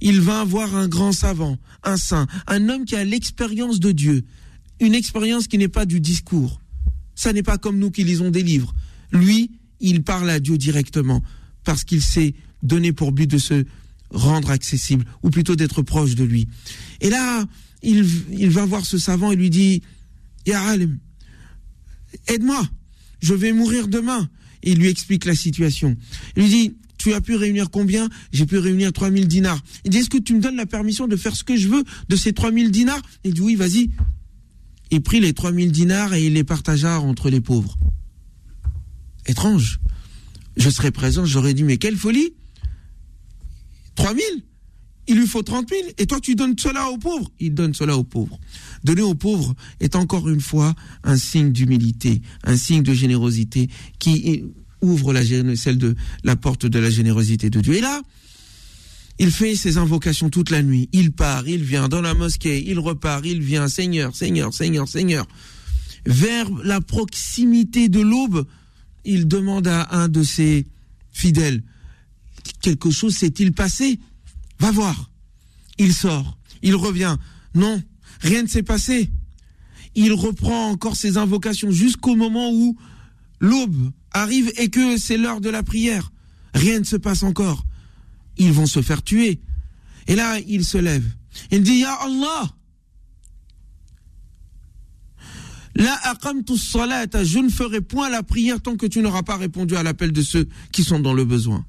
Il vint voir un grand savant, un saint, un homme qui a l'expérience de Dieu, une expérience qui n'est pas du discours. Ça n'est pas comme nous qui lisons des livres. Lui, il parle à Dieu directement parce qu'il s'est donné pour but de se rendre accessible, ou plutôt d'être proche de lui. Et là, il, va voir ce savant et lui dit, Ya aide-moi, je vais mourir demain. Il lui explique la situation. Il lui dit, tu as pu réunir combien? J'ai pu réunir 3000 dinars. Il dit, est-ce que tu me donnes la permission de faire ce que je veux de ces 3000 dinars? Il dit, oui, vas-y. Il prit les 3000 dinars et il les partagea entre les pauvres. Étrange. Je serais présent, j'aurais dit, mais quelle folie 3000 il lui faut 30 000 et toi tu donnes cela aux pauvres. Il donne cela aux pauvres. Donner aux pauvres est encore une fois un signe d'humilité, un signe de générosité qui ouvre la, porte de la générosité de Dieu. Et là, il fait ses invocations toute la nuit. Il part, il vient dans la mosquée, il repart, il vient, Seigneur, Seigneur, Seigneur, Seigneur. Vers la proximité de l'aube, il demande à un de ses fidèles, quelque chose s'est-il passé? Va voir. Il sort. Il revient. Non, rien ne s'est passé. Il reprend encore ses invocations jusqu'au moment où l'aube arrive et que c'est l'heure de la prière. Rien ne se passe encore. Ils vont se faire tuer. Et là, il se lève. Il dit, Ya Allah, La salata, je ne ferai point la prière tant que tu n'auras pas répondu à l'appel de ceux qui sont dans le besoin.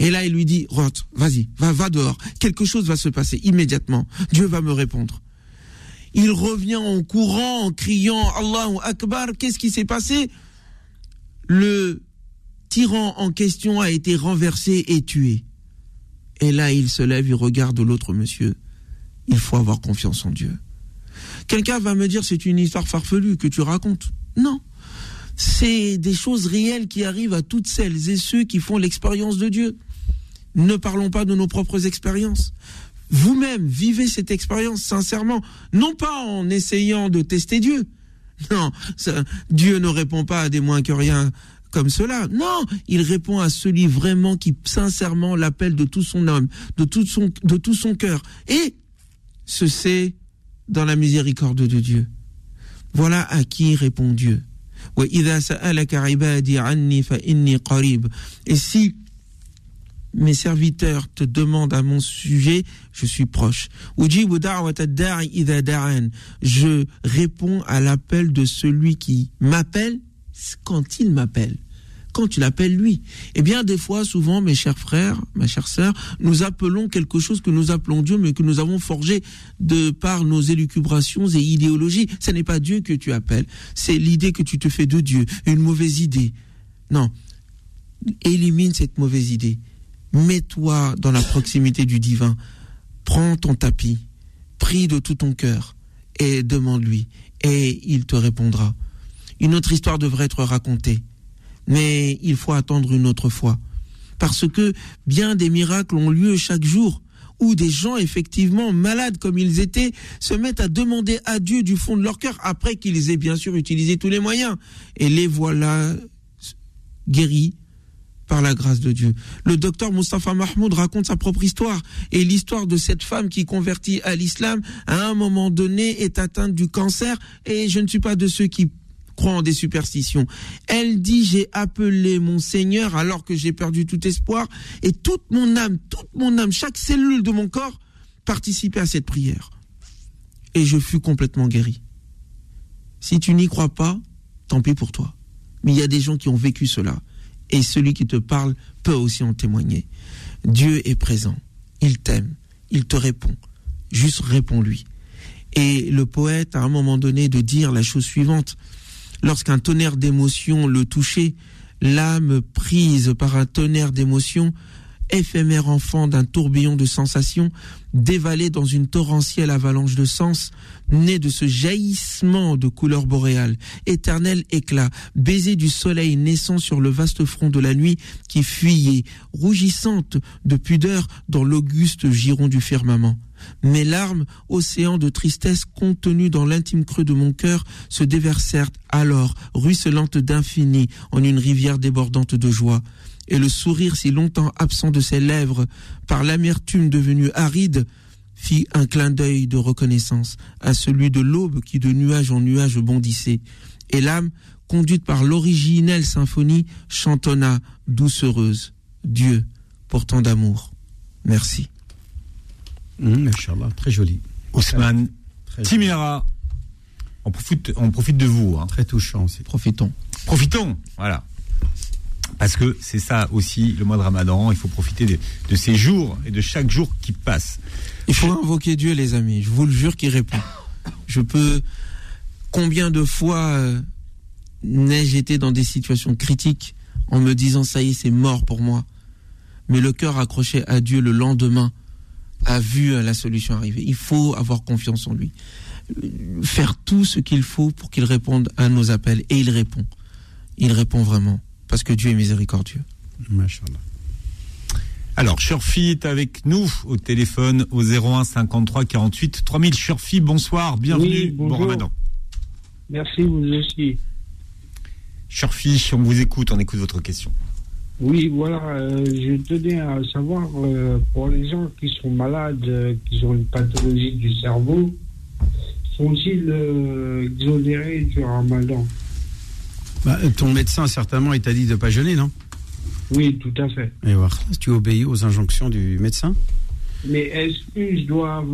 Et là, il lui dit, rentre, vas-y, va, va dehors. Quelque chose va se passer immédiatement. Dieu va me répondre. Il revient en courant, en criant Allahu Akbar. Qu'est-ce qui s'est passé? Le tyran en question a été renversé et tué. Et là, il se lève, il regarde l'autre monsieur. Il faut avoir confiance en Dieu. Quelqu'un va me dire c'est une histoire farfelue que tu racontes. Non. C'est des choses réelles qui arrivent à toutes celles et ceux qui font l'expérience de Dieu. Ne parlons pas de nos propres expériences. Vous-même vivez cette expérience sincèrement, non pas en essayant de tester Dieu. [laughs] Non, Dieu ne répond pas à des moins que rien comme cela. Non, il répond à celui vraiment qui sincèrement l'appelle de tout son âme, de tout son, de tout son cœur. Et ce c'est dans la miséricorde de Dieu. Voilà à qui répond Dieu. Et si mes serviteurs te demandent à mon sujet, je suis proche. Je réponds à l'appel de celui qui m'appelle quand il m'appelle. Quand tu l'appelles lui. Eh bien, des fois, souvent, mes chers frères, ma chère sœur, nous appelons quelque chose que nous appelons Dieu, mais que nous avons forgé de par nos élucubrations et idéologies. Ce n'est pas Dieu que tu appelles, c'est l'idée que tu te fais de Dieu, une mauvaise idée. Non, élimine cette mauvaise idée mets-toi dans la proximité du divin, prends ton tapis, prie de tout ton cœur et demande-lui, et il te répondra. Une autre histoire devrait être racontée, mais il faut attendre une autre fois, parce que bien des miracles ont lieu chaque jour, où des gens effectivement malades comme ils étaient se mettent à demander à Dieu du fond de leur cœur, après qu'ils aient bien sûr utilisé tous les moyens, et les voilà guéris, par la grâce de Dieu. Le docteur Mustafa Mahmoud raconte sa propre histoire et l'histoire de cette femme qui convertit à l'islam à un moment donné est atteinte du cancer et je ne suis pas de ceux qui croient en des superstitions. Elle dit j'ai appelé mon Seigneur alors que j'ai perdu tout espoir et toute mon âme, toute mon âme, chaque cellule de mon corps participait à cette prière. Et je fus complètement guéri. Si tu n'y crois pas, tant pis pour toi. Mais il y a des gens qui ont vécu cela et celui qui te parle peut aussi en témoigner. Dieu est présent, il t'aime, il te répond. Juste réponds-lui. Et le poète, à un moment donné, de dire la chose suivante. Lorsqu'un tonnerre d'émotions le touchait, l'âme prise par un tonnerre d'émotions éphémère enfant d'un tourbillon de sensations, dévalé dans une torrentielle avalanche de sens, né de ce jaillissement de couleur boréale, éternel éclat, baiser du soleil naissant sur le vaste front de la nuit qui fuyait, rougissante de pudeur dans l'auguste giron du firmament. Mes larmes, océan de tristesse contenues dans l'intime creux de mon cœur, se déversèrent alors, ruisselantes d'infini, en une rivière débordante de joie et le sourire si longtemps absent de ses lèvres par l'amertume devenue aride fit un clin d'œil de reconnaissance à celui de l'aube qui de nuage en nuage bondissait, et l'âme, conduite par l'originelle symphonie, chantonna doucereuse. Dieu, pourtant d'amour. Merci. Mmh, très joli. Ousmane, Timira, on profite, on profite de vous. Hein. Très touchant aussi. Profitons. Profitons, voilà. Parce que c'est ça aussi le mois de Ramadan. Il faut profiter de, ces jours et de chaque jour qui passe. Il faut invoquer Dieu, les amis. Je vous le jure qu'il répond. Je peux. Combien de fois euh, n'ai-je été dans des situations critiques en me disant ça y est, c'est mort pour moi. Mais le cœur accroché à Dieu le lendemain a vu euh, la solution arriver. Il faut avoir confiance en lui. Faire tout ce qu'il faut pour qu'il réponde à nos appels. Et il répond. Il répond vraiment parce que Dieu est miséricordieux. Alors, Shurfi est avec nous au téléphone au 01 53 48 3000. Shurfi, bonsoir, bienvenue, bon ramadan. Merci, vous aussi. Shurfi, on vous écoute, on écoute votre question. Oui, voilà, euh, je tenais à savoir, euh, pour les gens qui sont malades, euh, qui ont une pathologie du cerveau, sont-ils exonérés du ramadan? Bah, ton médecin, certainement, il t'a dit de ne pas jeûner, non? Oui, tout à fait. Et voir, tu obéis aux injonctions du médecin Mais est-ce que je dois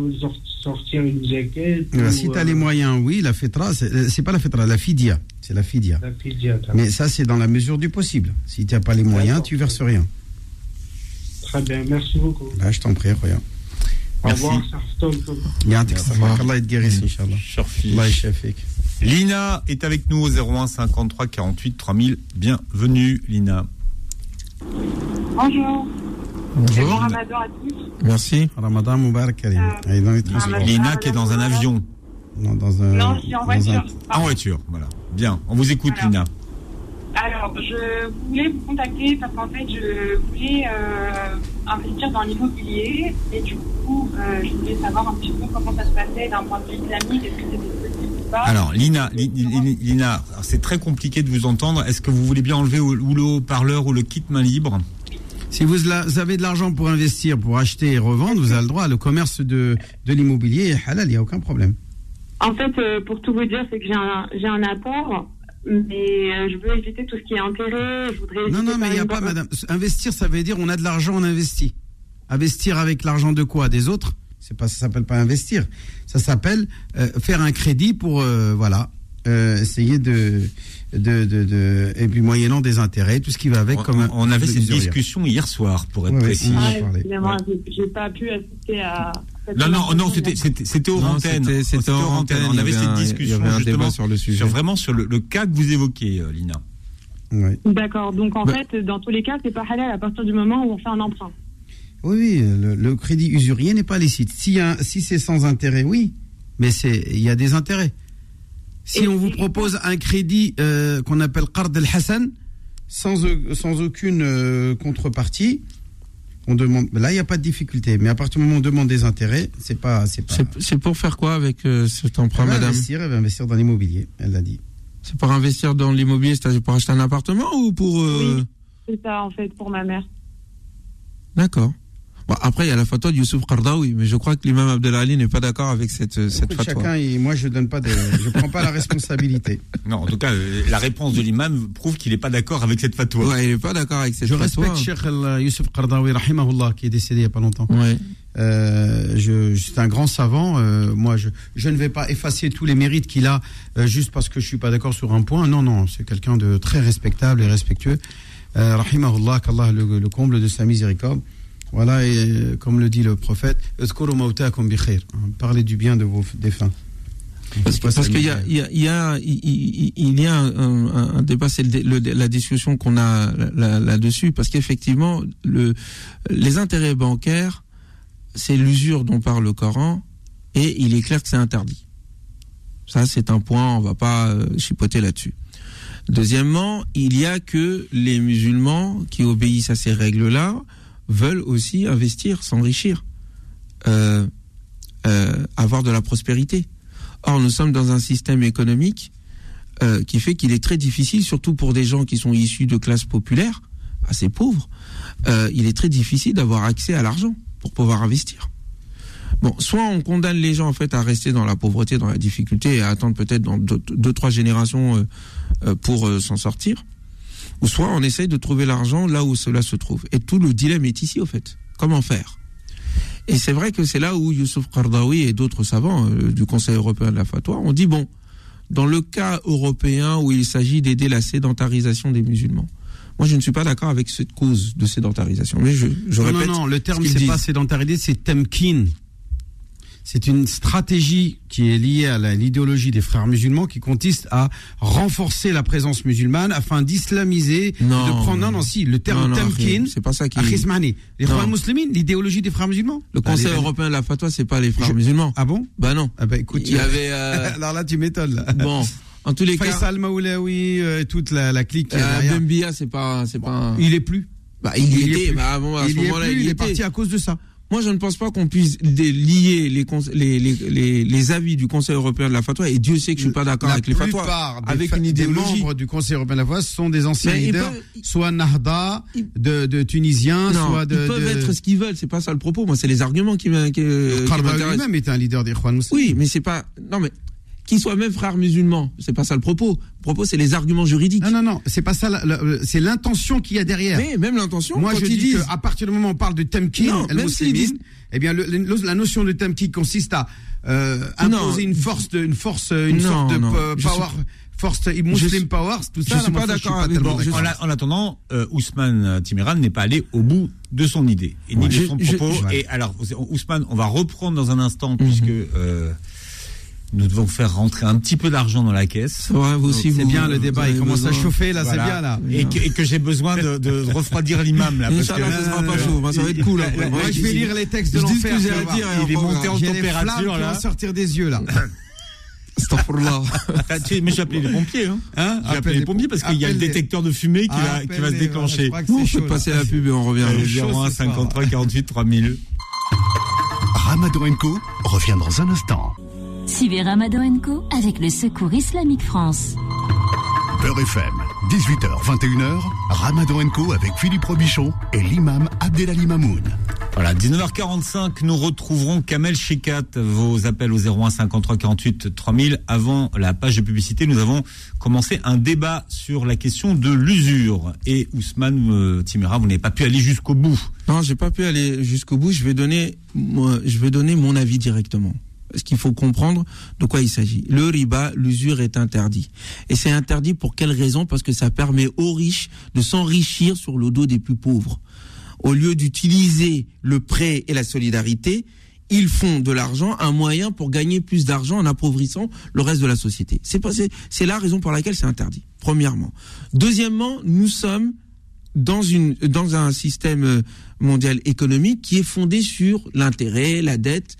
sortir une jaquette Si tu as les euh, moyens, oui, la fetra, c'est pas la fetra, la fidia. C'est la fidia. La fidia Mais ça, c'est dans la mesure du possible. Si tu n'as pas les moyens, tu verses rien. Très bien, merci beaucoup. Là, je t'en prie, rien. Merci. Au revoir, Allah te guérisse, Inch'Allah. Allah Lina est avec nous au 01 53 48 3000. Bienvenue, Lina. Bonjour. Bonjour. Bon ramadan à tous. Merci. Ramadan Moubarak, euh, Lina qui est dans un avion. Non, dans un, non je suis en voiture. En voiture, voilà. Bien, on vous écoute, Lina. Alors, je voulais vous contacter parce qu'en fait, je voulais euh, investir dans l'immobilier et du coup, euh, je voulais savoir un petit peu comment ça se passait d'un point de vue islamique. Est-ce que c'était possible Alors, Lina, Lina, c'est très compliqué de vous entendre. Est-ce que vous voulez bien enlever ou le haut-parleur ou le kit main libre si vous avez de l'argent pour investir, pour acheter et revendre, vous avez le droit. Le commerce de, de l'immobilier est halal, il n'y a aucun problème. En fait, euh, pour tout vous dire, c'est que j'ai un, j'ai un apport mais euh, je veux éviter tout ce qui est intérêt. Je voudrais Non, non, mais il n'y a pas, madame. Investir, ça veut dire on a de l'argent, on investit. Investir avec l'argent de quoi? Des autres? C'est pas, ça s'appelle pas investir. Ça s'appelle euh, faire un crédit pour, euh, voilà, euh, essayer de, de, de, de- et puis moyennant des intérêts, tout ce qui va avec. On, comme un- on avait cette discussion hier soir, pour être Ouais, ouais. précis. Ah, excusez-moi, j'ai- pas pu assister à. Non, non, non, c'était hors antenne. c'était- hors antenne. On avait avait cette discussion avait justement sur le sujet. sur vraiment sur le, le cas que vous évoquez, Lina. Ouais. D'accord, donc en Bah- fait, dans tous les cas, c'est pas halal à partir du moment où on fait un emprunt. Oui, oui, le, le crédit usurier n'est pas licite. Si, si c'est sans intérêt, oui, mais c'est il y a des intérêts. Si Et- on vous propose un crédit euh, qu'on appelle Qard el Hassan, sans, au- sans aucune euh, contrepartie, on demande. Là, il n'y a pas de difficulté. Mais à partir du moment où on demande des intérêts, c'est pas. C'est pas. C'est c'est pour faire quoi avec euh, cet Elle emprunt, va madame investir, elle va investir dans l'immobilier, elle l'a dit. C'est pour investir dans l'immobilier, c'est-à-dire pour acheter un appartement ou pour... euh, C'est ça, en fait, pour ma mère. D'accord. Bon, après, il y a la fatwa de Youssouf Qardaoui, mais je crois que l'imam Abdelali n'est pas d'accord avec cette, cette Écoute, fatwa. chacun, et moi, je donne pas de, je prends pas la responsabilité. [laughs] Non, en tout cas, euh, la réponse de l'imam prouve qu'il n'est pas d'accord avec cette fatwa. Ouais, il n'est pas d'accord avec cette Je fatwa. respecte Cheikh El Youssef Qardawi, rahimahullah, qui est décédé il y a pas longtemps. Ouais. Euh, je, c'est un grand savant. euh, moi, je, je ne vais pas effacer tous les mérites qu'il a euh, juste parce que je suis pas d'accord sur un point. Non, non, c'est quelqu'un de très respectable et respectueux. Euh, rahimahullah, qu'Allah le, le comble de sa miséricorde. Voilà, et euh, comme le dit le prophète. Hein, parlez du bien de vos défunts. Parce, qu'il y a, il y a, il y a, un, débat, c'est la discussion qu'on a là- là-dessus, parce qu'effectivement, le, les intérêts bancaires, c'est l'usure dont parle le Coran, et il est clair que c'est interdit. Ça, c'est un point, on va pas euh, chipoter là-dessus. Deuxièmement, il y a que les musulmans qui obéissent à ces règles-là veulent aussi investir, s'enrichir, euh, euh, avoir de la prospérité. Or, nous sommes dans un système économique euh, qui fait qu'il est très difficile, surtout pour des gens qui sont issus de classes populaires, assez pauvres, il est très difficile d'avoir accès à l'argent pour pouvoir investir. Bon, soit on condamne les gens en fait à rester dans la pauvreté, dans la difficulté et à attendre peut-être dans deux, trois générations pour s'en sortir, ou soit on essaye de trouver l'argent là où cela se trouve. Et tout le dilemme est ici au fait. Comment faire? Et c'est vrai que c'est là où Youssouf Qardawi et d'autres savants euh, du Conseil européen de la fatwa ont dit bon, dans le cas européen où il s'agit d'aider la sédentarisation des musulmans. Moi, je ne suis pas d'accord avec cette cause de sédentarisation. Mais je, je non, répète. non, non, le terme, c'est pas sédentarité, c'est temkin. C'est une stratégie qui est liée à l'idéologie des frères musulmans qui consiste à renforcer la présence musulmane afin d'islamiser, de prendre. non. Non, si, le terme temkin. c'est pas ça qui. Les frères musulmans, l'idéologie des frères musulmans. Le Bah, Conseil européen de la fatwa, c'est pas les frères musulmans. Ah bon? Bah non. Ah bah écoute, Il y avait. [laughs] euh, alors là tu m'étonnes. là. bon, en tous les cas, Faisal Maoulaoui, euh, toute la, clique euh. Bembia, c'est pas, c'est pas. un- Il est plus. Bah, il était. Bah, à il ce moment-là, il est parti à cause de ça. Moi, je ne pense pas qu'on puisse lier les, les, les, les, les avis du Conseil européen de la fatwa. Et Dieu sait que je suis pas d'accord avec les fatwas. Avec une idéologie. membres du Conseil européen de la foi sont des anciens leaders, soit Nahda, de, de Tunisiens, Non, soit de. ils peuvent être ce qu'ils veulent. C'est pas ça le propos. Moi, c'est les arguments qui euh, m'intéressent. lui-même est un leader des Juan Muslims. Oui, mais c'est pas. Non, mais qu'ils soient même frères musulmans, c'est pas ça le propos. Le propos, c'est les arguments juridiques. Non, non, non, c'est pas ça, la- c'est l'intention qu'il y a derrière. Mais même l'intention, Moi, quand je ils dis disent. qu'à partir du moment où on parle de temkin, même s'ils disent- eh bien, le- le- la notion de temkin consiste à euh, imposer Non. une force, de, une force, une Non, sorte de non, euh, je power, force muslim je- power, tout je ça. suis là, moi, pas d'accord je-. En, attendant, euh, Ousmane Timéran n'est pas allé au bout de son idée et ni Ouais. de Je- son je- propos. je- Et alors, Ousmane, on va reprendre dans un instant Mhm. puisque euh, nous devons faire rentrer un petit peu d'argent dans la caisse. Ouais, vous aussi, C'est vous- bien le débat, il commence à besoin- chauffer là, Voilà. c'est bien là. Et que, et que j'ai besoin de, de refroidir l'imam là. parce que- ce sera pas chaud, hein, ça va être cool. après. Moi, Ouais, je vais lire les textes de l'enfer. à il est on monté en température, là. sortir des yeux là. [laughs] Astaghfirullah. Ah, mais j'ai appelé les pompiers. Hein. Hein? J'ai appelé les pompiers parce qu'il y a le détecteur de fumée qui, va, qui va se déclencher. voilà, je là. passer la pub et on revient. Euh, chaud 01 ce soir. 53 48 3000. Ramadan Co revient dans un instant. Suivez Ramadan Co avec le Secours Islamique France. Beurre FM, 18h, 21h, Ramadan Co avec Philippe Robichon et l'imam Abdelali Mamoun. Voilà, 19h45, nous retrouverons Kamel Chikat. Vos appels au 01 53 48 3000. Avant la page de publicité, nous avons commencé un débat sur la question de l'usure. Et Ousmane euh, Timera, vous n'avez pas pu aller jusqu'au bout. Non, j'ai pas pu aller jusqu'au bout. Je vais donner, moi, je vais donner mon avis directement. Parce qu'il faut comprendre de quoi il s'agit. Le riba, l'usure est interdit. Et c'est interdit pour quelle raison? Parce que ça permet aux riches de s'enrichir sur le dos des plus pauvres. Au lieu d'utiliser le prêt et la solidarité, ils font de l'argent un moyen pour gagner plus d'argent en appauvrissant le reste de la société. C'est la raison pour laquelle c'est interdit. Premièrement. Deuxièmement, nous sommes dans un système euh, mondial économique qui est fondé sur l'intérêt, la dette et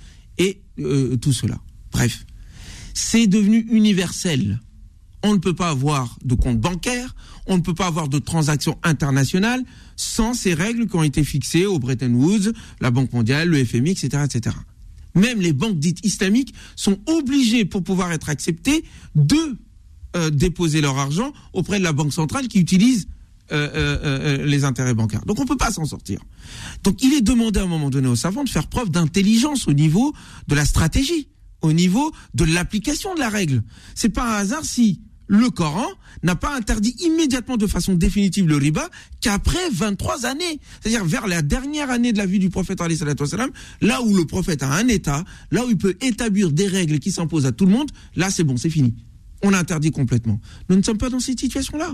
euh, tout cela. Bref, c'est devenu universel. On ne peut pas avoir de compte bancaire, on ne peut pas avoir de transactions internationales sans ces règles qui ont été fixées au Bretton Woods, la Banque mondiale, le FMI, etc.. Même les banques dites islamiques sont obligées pour pouvoir être acceptées de euh, déposer leur argent auprès de la banque centrale qui utilise euh, euh, euh, les intérêts bancaires. Donc on peut pas s'en sortir. Donc il est demandé à un moment donné aux savants de faire preuve d'intelligence au niveau de la stratégie, au niveau de l'application de la règle. C'est pas un hasard si le Coran n'a pas interdit immédiatement de façon définitive le riba qu'après 23 années. C'est-à-dire vers la dernière année de la vie du prophète, là où le prophète a un état, là où il peut établir des règles qui s'imposent à tout le monde, là c'est bon, c'est fini. On l'interdit complètement. Nous ne sommes pas dans cette situation-là.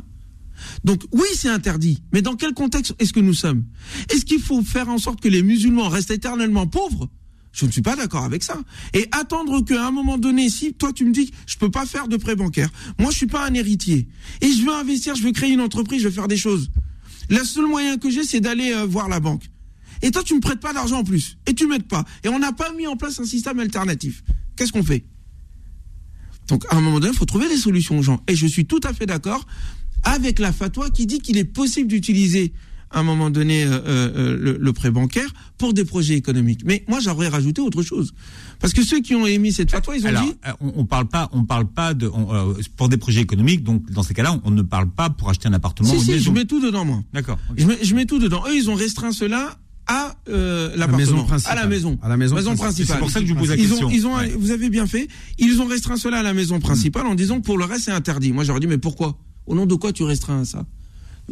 Donc oui, c'est interdit, mais dans quel contexte est-ce que nous sommes? Est-ce qu'il faut faire en sorte que les musulmans restent éternellement pauvres? Je ne suis pas d'accord avec ça. Et attendre qu'à un moment donné, si toi tu me dis je peux pas faire de prêt bancaire, moi je suis pas un héritier, et je veux investir, je veux créer une entreprise, je veux faire des choses. Le seul moyen que j'ai, c'est d'aller euh, voir la banque. Et toi, tu me prêtes pas d'argent en plus, et tu m'aides pas, et on n'a pas mis en place un système alternatif. Qu'est-ce qu'on fait? Donc, à un moment donné, il faut trouver des solutions aux gens. Et je suis tout à fait d'accord avec la fatwa qui dit qu'il est possible d'utiliser à un moment donné euh, euh, le, le prêt bancaire pour des projets économiques. Mais moi, j'aurais rajouté autre chose. Parce que ceux qui ont émis cette fatwa, ils ont Alors, dit... euh, on, on parle pas, on parle pas de on, euh, pour des projets économiques. Donc, dans ces cas-là, on, on ne parle pas pour acheter un appartement Si, ou une si, je maison. mets tout dedans, moi. D'accord. Je mets, je mets tout dedans. Eux, ils ont restreint cela à euh, l'appartement, maison principale. à la maison, À la maison principale. C'est pour ça que je vous pose la Ils question. ont, ils ont, Ouais. vous avez bien fait. Ils ont restreint cela à la maison principale en disant que pour le reste c'est interdit. Moi j'aurais dit mais pourquoi? Au nom de quoi tu restreins ça?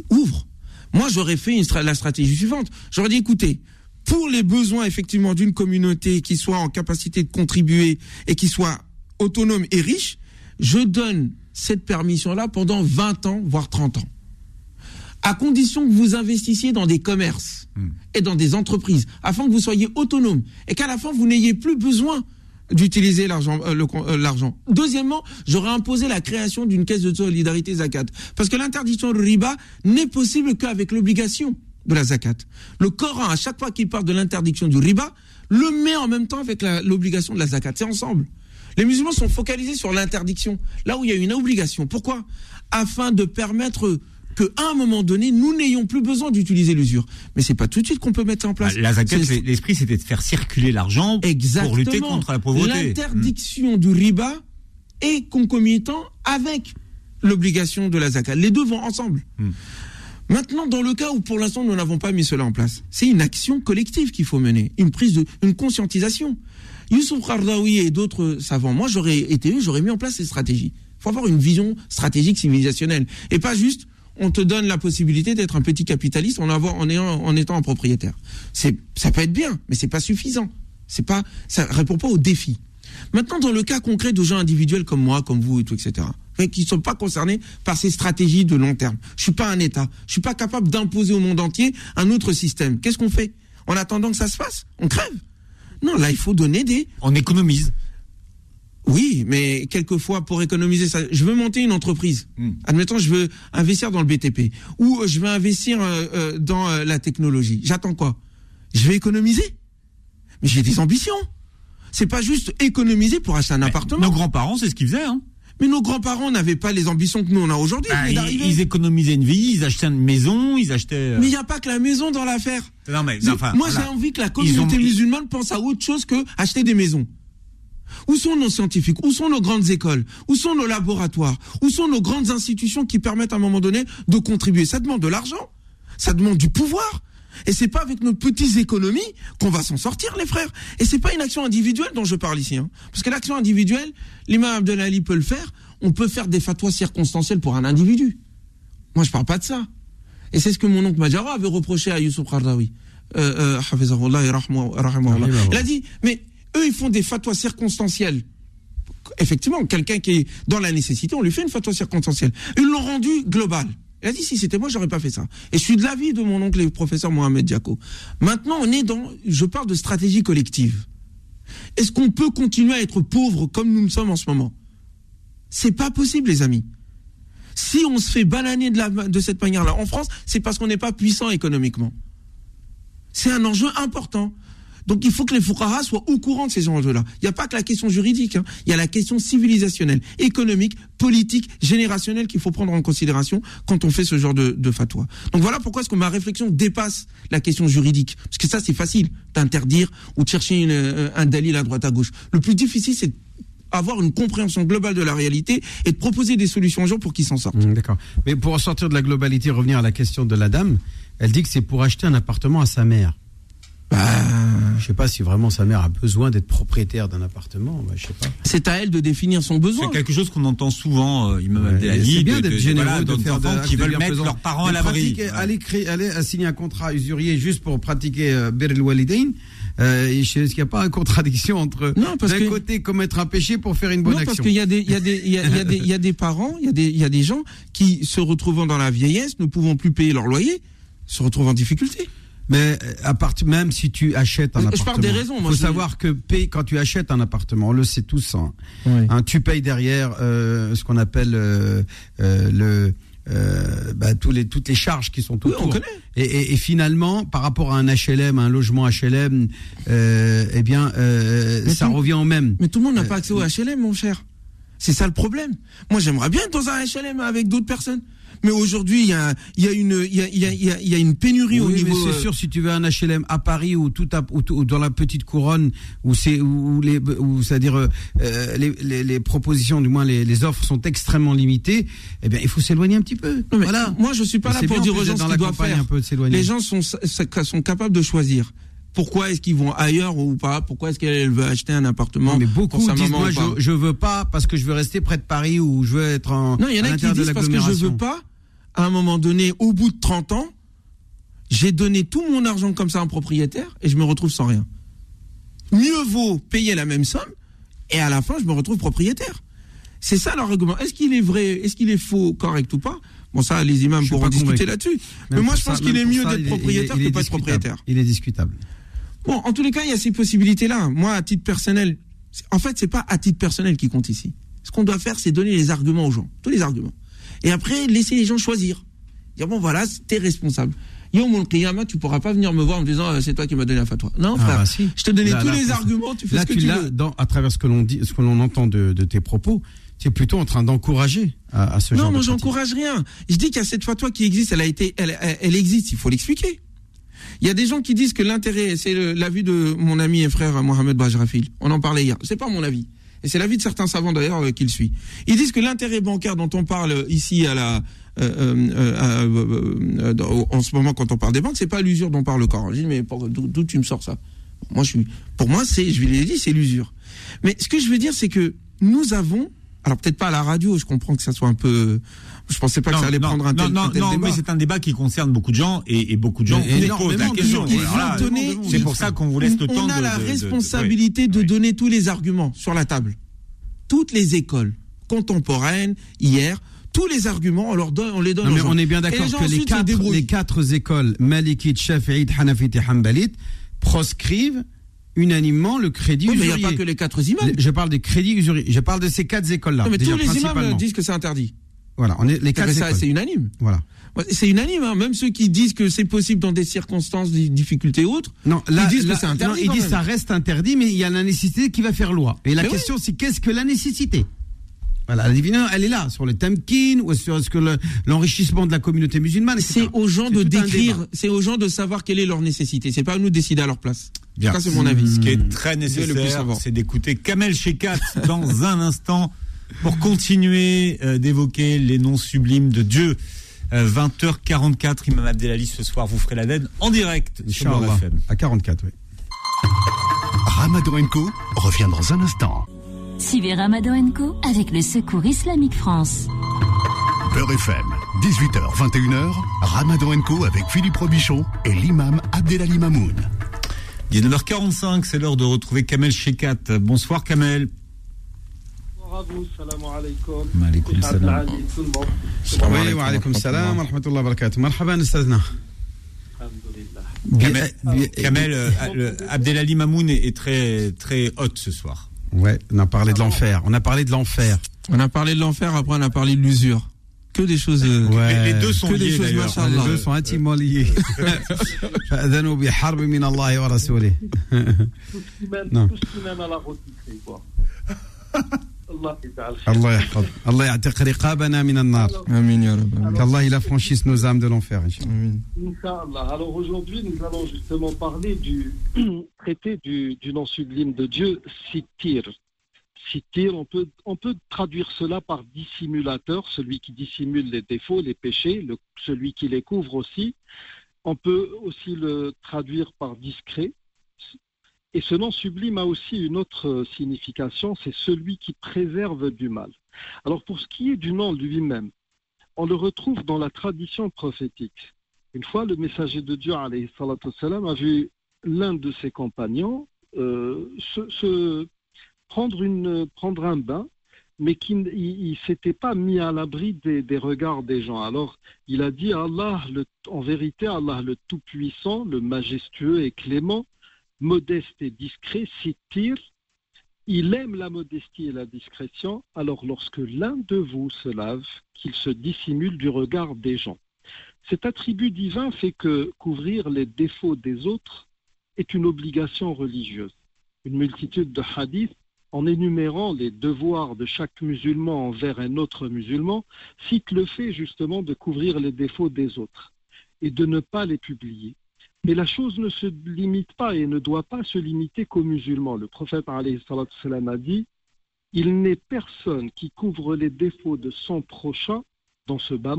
Ouvre. Moi j'aurais fait une stra- la stratégie suivante. J'aurais dit écoutez, pour les besoins effectivement d'une communauté qui soit en capacité de contribuer et qui soit autonome et riche, je donne cette permission là pendant 20 ans voire 30 ans à condition que vous investissiez dans des commerces et dans des entreprises, afin que vous soyez autonome et qu'à la fin vous n'ayez plus besoin d'utiliser l'argent. euh, euh, l'argent. Deuxièmement, j'aurais imposé la création d'une caisse de solidarité zakat, parce que l'interdiction de riba n'est possible qu'avec l'obligation de la zakat. Le Coran, à chaque fois qu'il parle de l'interdiction du riba, le met en même temps avec l'obligation de la zakat. C'est ensemble. Les musulmans sont focalisés sur l'interdiction, là où il y a une obligation. Pourquoi? Afin de permettre qu'à un moment donné, nous n'ayons plus besoin d'utiliser l'usure. Mais c'est pas tout de suite qu'on peut mettre en place. Ah, La l'esprit, c'était de faire circuler l'argent pour lutter contre la pauvreté. L'interdiction du riba est concomitant avec l'obligation de la zakat. Les deux vont ensemble. Hmm. Maintenant, dans le cas où pour l'instant nous n'avons pas mis cela en place, c'est une action collective qu'il faut mener, une prise de, une conscientisation. Youssouf Kardaoui et d'autres savants, moi j'aurais été eux, j'aurais mis en place ces stratégies. Il faut avoir une vision stratégique civilisationnelle et pas juste on te donne la possibilité d'être un petit capitaliste en ayant en étant un propriétaire. C'est ça peut être bien, mais c'est pas suffisant. C'est pas ça répond pas au défi. Maintenant, dans le cas concret de gens individuels comme moi, comme vous et tout, etc., qui ne sont pas concernés par ces stratégies de long terme. Je suis pas un État. Je suis pas capable d'imposer au monde entier un autre système. Qu'est-ce qu'on fait? En attendant que ça se fasse, on crève. Non, là, il faut donner des. On économise. Oui, mais quelquefois, pour économiser ça, je veux monter une entreprise. Hmm. Admettons, je veux investir dans le BTP ou euh, je veux investir euh, euh, dans euh, la technologie. J'attends quoi? Je vais économiser. Mais j'ai des ambitions. C'est pas juste économiser pour acheter un appartement. Nos grands-parents, c'est ce qu'ils faisaient. Hein. Mais nos grands-parents n'avaient pas les ambitions que nous on a aujourd'hui. Bah, Ils économisaient une vie, ils achetaient une maison, ils achetaient. euh, Mais il n'y a pas que la maison dans l'affaire. Non mais enfin, Moi, voilà. j'ai envie que la communauté ont- musulmane pense à autre chose que acheter des maisons. Où sont nos scientifiques? Où sont nos grandes écoles? Où sont nos laboratoires? Où sont nos grandes institutions qui permettent à un moment donné de contribuer? Ça demande de l'argent. Ça demande du pouvoir. Et c'est pas avec nos petites économies qu'on va s'en sortir, les frères. Et c'est pas une action individuelle dont je parle ici. Hein. Parce que l'action individuelle, l'imam Abdelali peut le faire. On peut faire des fatwas circonstanciels pour un individu. Moi, je parle pas de ça. Et c'est ce que mon oncle Majara avait reproché à Youssouf Khardawi. Euh, euh, Il a dit, mais eux, ils font des fatwas circonstanciels. Effectivement, quelqu'un qui est dans la nécessité, on lui fait une fatwa circonstancielle. Ils l'ont rendu global. Il a dit si c'était moi, j'aurais pas fait ça. Et je suis de l'avis de mon oncle le professeur Mohamed Diako. Maintenant, on est dans, je parle de stratégie collective. Est-ce qu'on peut continuer à être pauvre comme nous le sommes en ce moment? C'est pas possible, les amis. Si on se fait bananer de cette manière-là en France, c'est parce qu'on n'est pas puissant économiquement. C'est un enjeu important. Donc il faut que les fuqaha soient au courant de ces enjeux-là. Il n'y a pas que la question juridique, hein. il y a la question civilisationnelle, économique, politique, générationnelle qu'il faut prendre en considération quand on fait ce genre de, fatwa. Donc voilà pourquoi est-ce que ma réflexion dépasse la question juridique. Parce que ça c'est facile d'interdire ou de chercher euh, un dalil à droite à gauche. Le plus difficile c'est avoir une compréhension globale de la réalité et de proposer des solutions aux gens pour qu'ils s'en sortent. Mmh, D'accord. Mais pour sortir de la globalité, revenir à la question de la dame, elle dit que c'est pour acheter un appartement à sa mère. Bah, Je sais pas si vraiment sa mère a besoin d'être propriétaire d'un appartement. Bah, je sais pas. c'est à elle de définir son besoin. C'est quelque chose qu'on entend souvent, euh, Imam Ouais, c'est bien de- d'être de- généreux, voilà, de faire d'actes qui de veulent mettre leurs parents à l'abri. pratiquer- Aller, créer, aller à signer un contrat usurier juste pour pratiquer euh, Walidain, euh, est-ce qu'il n'y a pas une contradiction entre d'un que- côté commettre un péché pour faire une bonne non, parce qu'il y a des, il y a des, il y a, il y a des, il y a des parents, il y a des, il y a des gens qui se retrouvant dans la vieillesse, ne pouvant plus payer leur loyer, se retrouvent en difficulté. Mais euh, à part, même si tu achètes un Je appartement, parle des raisons, moi, faut je- savoir que paye, quand tu achètes un appartement, on le sait tous, hein, hein, tu payes derrière euh, ce qu'on appelle euh, euh, le euh, bah, tous les, toutes les charges qui sont Oui, autour. on connaît. Et, et- et finalement, par rapport à un HLM, un logement HLM, euh, eh bien, euh, ça tout- revient au même. Mais tout le monde n'a Euh, pas accès au HLM, mon cher. C'est ça le problème. Moi, j'aimerais bien être dans un HLM avec d'autres personnes. Mais aujourd'hui, il y a, il y a une, il y a, il y a, il y a- une pénurie au niveau. mais c'est euh, sûr, si tu veux un HLM à Paris ou tout à, ou, ou dans la petite couronne, où c'est, où les, où c'est-à-dire euh, les, les, les propositions, du moins les, les offres sont extrêmement limitées, eh bien, il faut s'éloigner un petit peu. Mais voilà. Moi, je suis pas Mais là pour dire aux gens ce qu'ils doivent faire. un peu de s'éloigner. Les gens sont, sont capables de choisir. Pourquoi est-ce qu'ils vont ailleurs ou pas? Pourquoi est-ce qu'elle veut acheter un appartement Non, mais beaucoup pour sa disent maman moi je, je veux pas parce que je veux rester près de Paris ou je veux être en Non, il y en a qui disent parce que je veux pas, à un moment donné, au bout de 30 ans, j'ai donné tout mon argent comme ça à un propriétaire et je me retrouve sans rien. Mieux vaut payer la même somme et à la fin, je me retrouve propriétaire. C'est ça leur argument. Est-ce qu'il est vrai, est-ce qu'il est faux, correct ou pas? Bon, ça, les imams pourront discuter là-dessus. Mais moi, je pense qu'il est mieux d'être il est- propriétaire il est que pas être propriétaire. Il est discutable. Bon, en tous les cas, il y a ces possibilités-là. Moi, à titre personnel, en fait, c'est pas à titre personnel qui compte ici. Ce qu'on doit faire, c'est donner les arguments aux gens, tous les arguments. Et après, laisser les gens choisir. Dire bon, voilà, t'es responsable. Yom qiyamah, tu pourras pas venir me voir en me disant euh, c'est toi qui m'as donné la fatwa. Non, Ah, frère. bah, si. Je te donnais Là, tous là, les arguments, tu fais Là, ce que tu tu veux. dans, à travers ce que l'on dit, ce que l'on entend de, de tes propos. Tu es plutôt en train d'encourager à, à ce genre Non, de moi, pratique. j'encourage rien. Je dis qu'il y a cette fatwa qui existe, elle a été, elle, existe, il faut l'expliquer. Il y a des gens qui disent que l'intérêt, c'est l'avis de mon ami et frère Mohamed Bajrafil. On en parlait hier. C'est pas mon avis. Et c'est l'avis de certains savants d'ailleurs euh, qui le suit. Ils disent que l'intérêt bancaire dont on parle ici à la, euh, euh, euh, euh, euh, en ce moment quand on parle des banques, c'est pas l'usure dont parle le Coran. Je dis mais d'où tu me sors ça? Moi je suis, pour moi c'est, je l'ai dit, c'est l'usure. Mais ce que je veux dire c'est que nous avons, alors peut-être pas à la radio, je comprends que ça soit un peu, je pensais pas que ça allait non, prendre un non, tel, non, un tel non, débat. mais c'est un débat qui concerne beaucoup de gens et, et beaucoup de gens posent la question. c'est pour ça qu'on vous laisse le temps on de. a la de- de- de- responsabilité de, donner tous les arguments sur la table. Toutes les écoles contemporaines, hier, tous les arguments, on leur donne, on les donne Non, aux mais gens. on est bien Et d'accord que les quatre, débrouillent. les quatre écoles, Malikite, Shafi'ite, Hanafite et Hanbalite, proscrivent unanimement le crédit Oui, mais il n'y usurier. a pas que les quatre imams. Les- Je parle des crédits usuriers. Je parle de ces quatre écoles-là. Non, mais déjà, tous les imams principalement. disent que c'est interdit. Voilà, on est les C'est quatre ça, c'est unanime. Voilà. C'est unanime, hein. même ceux qui disent que c'est possible dans des circonstances, des difficultés autres. Non, là, Ils disent que c'est interdit, non, ils disent même. ça reste interdit, mais il y a la nécessité qui va faire loi. Et la Mais question, c'est qu'est-ce que la nécessité? Voilà, la divination, elle est là, sur le temkin, ou sur est-ce que le- l'enrichissement de la communauté musulmane. C'est aux gens de décrire, c'est aux gens de savoir quelle est leur nécessité. C'est pas à nous de décider à leur place. Bien. Ça, c'est mon avis. Ce qui est très le plus nécessaire, c'est d'écouter Kamel Shekat dans un instant pour continuer euh, d'évoquer les noms sublimes de Dieu. 20h44, Imam Abdelali, ce soir, vous ferez l'Aden en direct sur Beurre. FM. À 44, oui. Ramadan Co revient dans un instant. Suivez Ramadan Co avec le Secours Islamique France. Beurre FM, 18h, 21h, Ramadan Co avec Philippe Robichon et l'imam Abdelali Mamoun. 19h45, c'est l'heure de retrouver Kamel Shekat. Bonsoir Kamel. Bonsoir à vous, salam alaikum. Maaleykum Cheikh salam. Abdelali, tout le monde. Oui, wa alaykum salam wa rahmatullahi wa barakatuh. Marhaban, Ustazna. Alhamdulillah. Kamel, Bien- Kamel, euh, le- Abdelali Mamoun est, est très, très hot ce soir. Ouais, on a parlé de l'enfer. On a parlé de l'enfer. On a parlé de l'enfer, après on a parlé de l'usure. Que des choses. euh, Ouais. Les, les deux sont Que des liés choses d'ailleurs. machin. Les Allah. deux sont intimement liés. فأذنوا بحرب من الله ورسوله. Tout ce qui mène, Non. tout ce qui mène à la rôtisserie, quoi. [laughs] Allah يجعل خير. الله يحفظ الله يعتق رقابنا من النار Amin, ya Rabbi. qu'Allah il affranchisse nos âmes de l'enfer Inch'Allah. Amin. Inch'Allah. Alors aujourd'hui, nous allons justement parler du [clears throat] traité du, du nom sublime de Dieu, Sittir. Sittir, on peut, on peut traduire cela par dissimulateur, celui qui dissimule les défauts, les péchés, le- celui qui les couvre aussi. On peut aussi le traduire par discret. Et ce nom sublime a aussi une autre signification, c'est celui qui préserve du mal. Alors pour ce qui est du nom lui-même, on le retrouve dans la tradition prophétique. Une fois, le messager de Dieu, wassalam, a vu l'un de ses compagnons euh, se, prendre, un bain, mais qui ne s'était pas mis à l'abri des, regards des gens. Alors, il a dit Allah, en vérité, Allah le Tout-Puissant, le majestueux et clément, modeste et discret, Sittir, il aime la modestie et la discrétion, alors lorsque l'un de vous se lave, qu'il se dissimule du regard des gens. Cet attribut divin fait que couvrir les défauts des autres est une obligation religieuse. Une multitude de hadiths, en énumérant les devoirs de chaque musulman envers un autre musulman, citent le fait justement de couvrir les défauts des autres et de ne pas les publier. Mais la chose ne se limite pas et ne doit pas se limiter qu'aux musulmans. Le prophète a dit Il n'est personne qui couvre les défauts de son prochain dans ce bas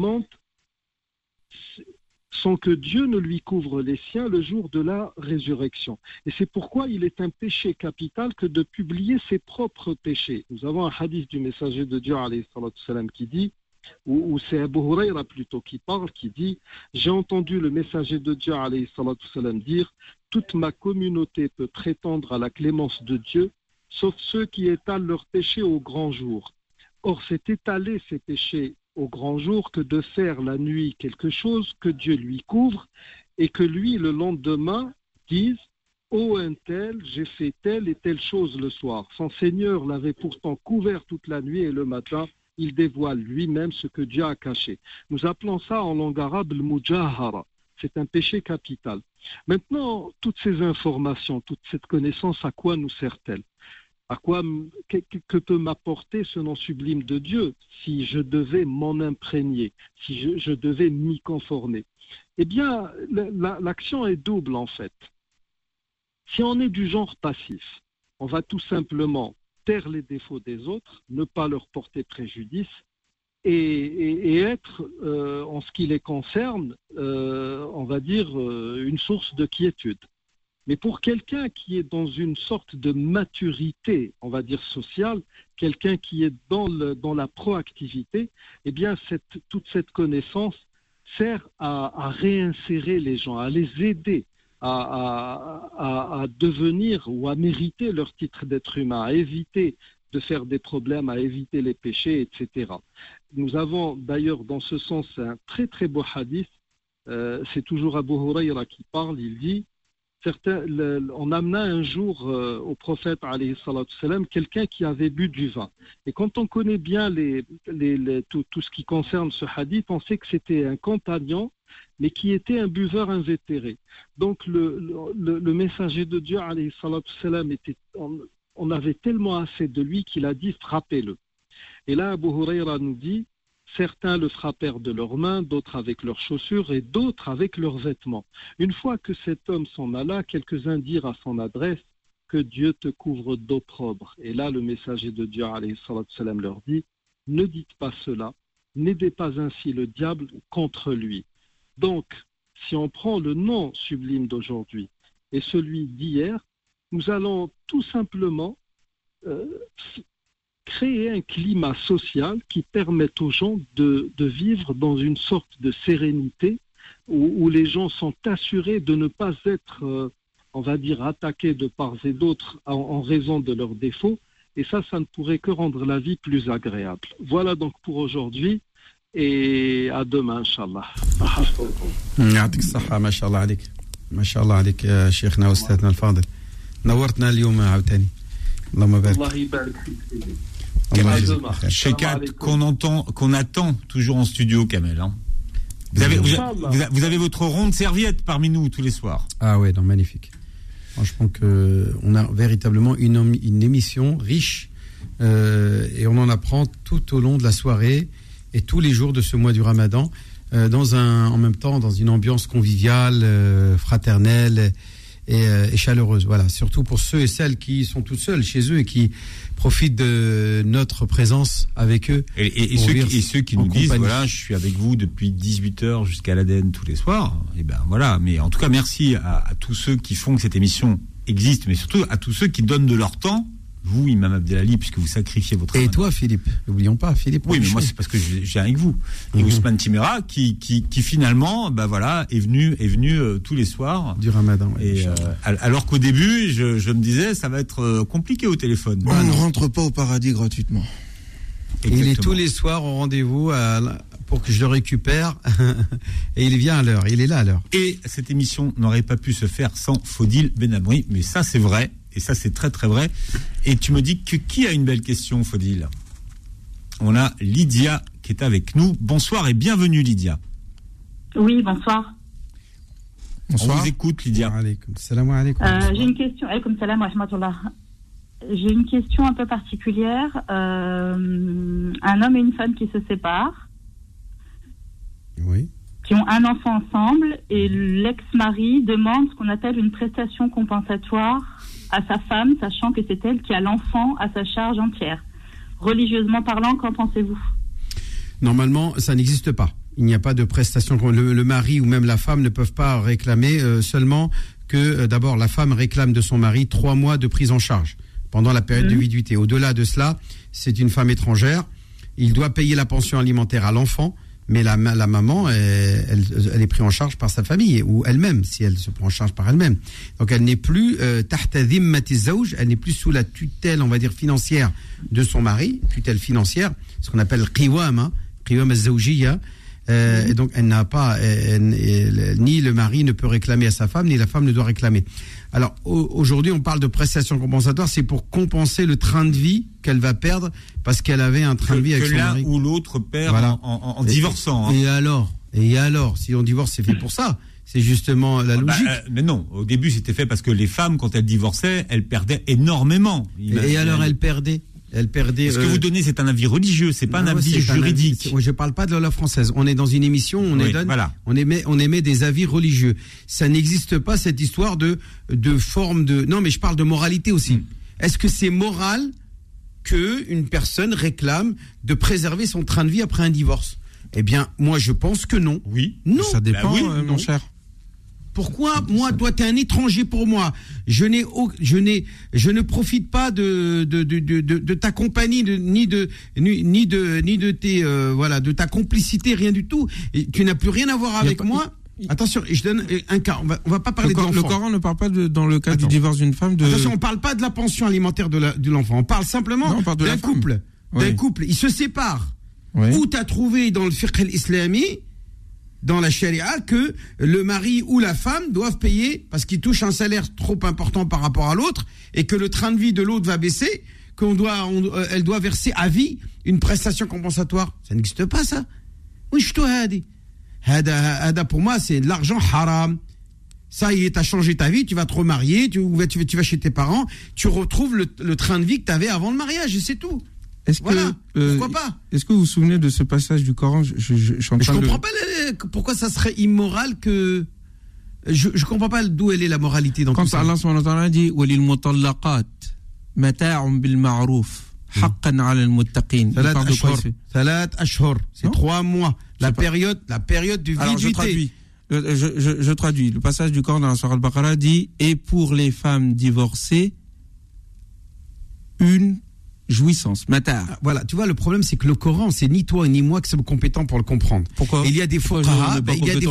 sans que Dieu ne lui couvre les siens le jour de la résurrection. Et c'est pourquoi il est un péché capital que de publier ses propres péchés. Nous avons un hadith du messager de Dieu qui dit ou, c'est Abu Huraira plutôt qui parle, qui dit J'ai entendu le messager de Dieu wassalam, dire Toute ma communauté peut prétendre à la clémence de Dieu, sauf ceux qui étalent leurs péchés au grand jour. Or, c'est étaler ces péchés au grand jour que de faire la nuit quelque chose que Dieu lui couvre et que lui, le lendemain, dise Ô un tel, j'ai fait telle et telle chose le soir. Son Seigneur l'avait pourtant couvert toute la nuit et le matin, il dévoile lui-même ce que Dieu a caché. Nous appelons ça en langue arabe le mujahara. C'est un péché capital. Maintenant, toutes ces informations, toute cette connaissance, à quoi nous sert-elle? À quoi que, peut m'apporter ce nom sublime de Dieu si je devais m'en imprégner, si je, devais m'y conformer? Eh bien, la- la- l'action est double en fait. Si on est du genre passif, on va tout simplement taire les défauts des autres, ne pas leur porter préjudice et, être, euh, en ce qui les concerne, euh, on va dire, euh, une source de quiétude. Mais pour quelqu'un qui est dans une sorte de maturité, on va dire sociale, quelqu'un qui est dans, la proactivité, eh bien, toute cette connaissance sert à réinsérer les gens, à les aider à, devenir ou à mériter leur titre d'être humain, à éviter de faire des problèmes, à éviter les péchés, etc. Nous avons d'ailleurs dans ce sens un très très beau hadith. Euh, C'est toujours Abu Huraira qui parle. Il dit certains, le- on amena un jour euh, au prophète quelqu'un qui avait bu du vin. Et quand on connaît bien tout, tout ce qui concerne ce hadith, on sait que c'était un compagnon, mais qui était un buveur invétéré. Donc le, messager de Dieu salam, était, on, on avait tellement assez de lui qu'il a dit frappez-le. Et là, Abu Huraira nous dit Certains le frappèrent de leurs mains, d'autres avec leurs chaussures et d'autres avec leurs vêtements. Une fois que cet homme s'en alla, quelques-uns dirent à son adresse que Dieu te couvre d'opprobre. Et là, le messager de Dieu alayhi salam, leur dit Ne dites pas cela, n'aidez pas ainsi le diable contre lui. Donc, si on prend le nom sublime d'aujourd'hui et celui d'hier, nous allons tout simplement euh, créer un climat social qui permette aux gens de, vivre dans une sorte de sérénité où, les gens sont assurés de ne pas être, euh, on va dire, attaqués de part et d'autre en, raison de leurs défauts. Et ça, ça ne pourrait que rendre la vie plus agréable. Voilà donc pour aujourd'hui Et à demain, Inch'Allah. يعطيك الصحة ما شاء الله عليك ما شاء الله عليك يا شيخنا واستاذنا الفاضل نورتنا اليوم عاوتاني اللهم بارك الله يبارك فيك سيدي. الله À يجزيك demain. خير. Chez Kat, alaikum. qu'on entend, qu'on attend toujours en studio, Kamel. hein. Vous, avez, vous, Inch'Allah. vous- vous avez votre ronde serviette parmi nous tous les soirs. Ah ouais, non, magnifique. Franchement que on a véritablement une, om- une émission riche euh, et on en apprend tout au long de la soirée et tous les jours de ce mois du Ramadan euh, dans un en même temps dans une ambiance conviviale, euh, fraternelle et, euh, et chaleureuse. Voilà, surtout pour ceux et celles qui sont tout seuls chez eux et qui profitent de notre présence avec eux. Et, et- et Pour ceux, qui, ceux nous disent, voilà, je suis avec vous depuis 18h jusqu'à l'ADN tous les soirs. Et ben voilà. Mais en tout cas, merci à, à tous ceux qui font que cette émission existe, mais surtout à tous ceux qui donnent de leur temps. Vous, Imam Abdelali, puisque vous sacrifiez votre Et toi, Philippe, n'oublions pas, Philippe. Oui, mais moi c'est parce que viens avec vous. Et Mhm. Ousmane Timera, qui, qui, qui finalement, bah voilà, est venu, est venu euh, tous les soirs. du Ramadan. ouais, Et euh, alors qu'au début, je, je me disais, ça va être euh, compliqué au téléphone. On ne rentre pas au paradis gratuitement. Il est tous les soirs au rendez-vous à la- pour que je le récupère. [laughs] et il vient à l'heure. Il est là à l'heure. Et cette émission n'aurait pas pu se faire sans Faudil Benamri, mais ça c'est vrai, et ça c'est très très vrai. Et tu me dis que qui a une belle question, Faudil? On a Lydia qui est avec nous. Bonsoir et bienvenue Lydia. Oui, bonsoir. On Bonsoir. vous écoute Lydia. Salam alaykoum. Euh, j'ai une question. Alaykoum salam wa rahmatullah. J'ai une question un peu particulière. Euh, un homme et une femme qui se séparent, Oui. qui ont un enfant ensemble, et l'ex-mari demande ce qu'on appelle une prestation compensatoire à sa femme, sachant que c'est elle qui a l'enfant à sa charge entière. Religieusement parlant, qu'en pensez-vous? Normalement, ça n'existe pas. Il n'y a pas de prestation. Le, le mari ou même la femme ne peuvent pas réclamer euh, seulement que euh, d'abord la femme réclame de son mari trois mois de prise en charge pendant la période de Mhm. viduité. Au-delà de cela, c'est une femme étrangère. Il doit payer la pension alimentaire à l'enfant, mais la, la maman, elle, est prise en charge par sa famille ou elle-même, si elle se prend en charge par elle-même. Donc elle n'est plus euh, elle n'est plus sous la tutelle, on va dire financière de son mari, tutelle financière, ce qu'on appelle qiwam, hein, qiwam al-zawjiyya. Euh, et donc elle n'a pas, ni le mari ne peut réclamer à sa femme, ni la femme ne doit réclamer. Alors au- aujourd'hui, on parle de prestations compensatoires, c'est pour compenser le train de vie qu'elle va perdre parce qu'elle avait un train Que, de vie avec que son l'un mari. ou l'autre perd Voilà. en, en- en divorçant. hein. Et alors Et alors Si on divorce, c'est fait pour ça. C'est justement la Bah, logique. euh, mais non, au début c'était fait parce que les femmes, quand elles divorçaient, elles perdaient énormément. Et, alors elle perdait. Elle perdait. Ce que euh, vous donnez, c'est un avis religieux, c'est pas un avis c'est un juridique. avis- Je parle pas de la loi française. On est dans une émission, on Oui, voilà. on émet, on émet des avis religieux. Ça n'existe pas cette histoire de de forme de. Non, mais je parle de moralité aussi. Hmm. Est-ce que c'est moral que une personne réclame de préserver son train de vie après un divorce? Eh bien, moi, je pense que non. Oui. Non. Ça dépend, Bah oui, euh, non. mon cher. Pourquoi moi, toi, t'es un étranger pour moi. Je n'ai, je n'ai, je ne profite pas de de de de, de- ta compagnie, de, ni de ni, ni de ni de tes euh, voilà de ta complicité, rien du tout. Et tu n'as plus rien à voir avec moi. Attention, je donne un cas. On va on va pas parler Le, de le. Coran ne parle pas de, dans le cas Attends. du divorce d'une femme de. Attention, on parle pas de la pension alimentaire de l'enfant. On parle simplement d'un couple. D'un couple. Ils se séparent. Oui. Où tu as trouvé dans le fiqh islami, dans la charia, que le mari ou la femme doivent payer parce qu'ils touchent un salaire trop important par rapport à l'autre et que le train de vie de l'autre va baisser, qu'on doit, euh, elle doit verser à vie une prestation compensatoire. Ça n'existe pas, ça. Oui, je te pour moi, c'est de l'argent haram. Ça y est, changé ta vie, tu vas te remarier, tu, vas- chez tes parents, tu retrouves le, le train de vie que tu avais avant le mariage et c'est tout. Est-ce que euh, pourquoi pas Est-ce que vous vous souvenez de ce passage du Coran Je, je, comprends pas pourquoi ça serait immoral que je ne comprends pas d'où elle est la moralité dans Quand tout ça. Allah dit walil mutallaqat bil ma'ruf. Hmm. Salat ashhur, c'est trois mois, la période la période du Alors. Je, je, je, traduis. Le passage du Coran dans la Surah Al-Baqarah dit Et pour les femmes divorcées, une jouissance. Mata. Ah, Voilà, tu vois, le problème, c'est que le Coran, c'est ni toi ni moi qui sommes compétents pour le comprendre. Pourquoi Il y a des ben, il y a des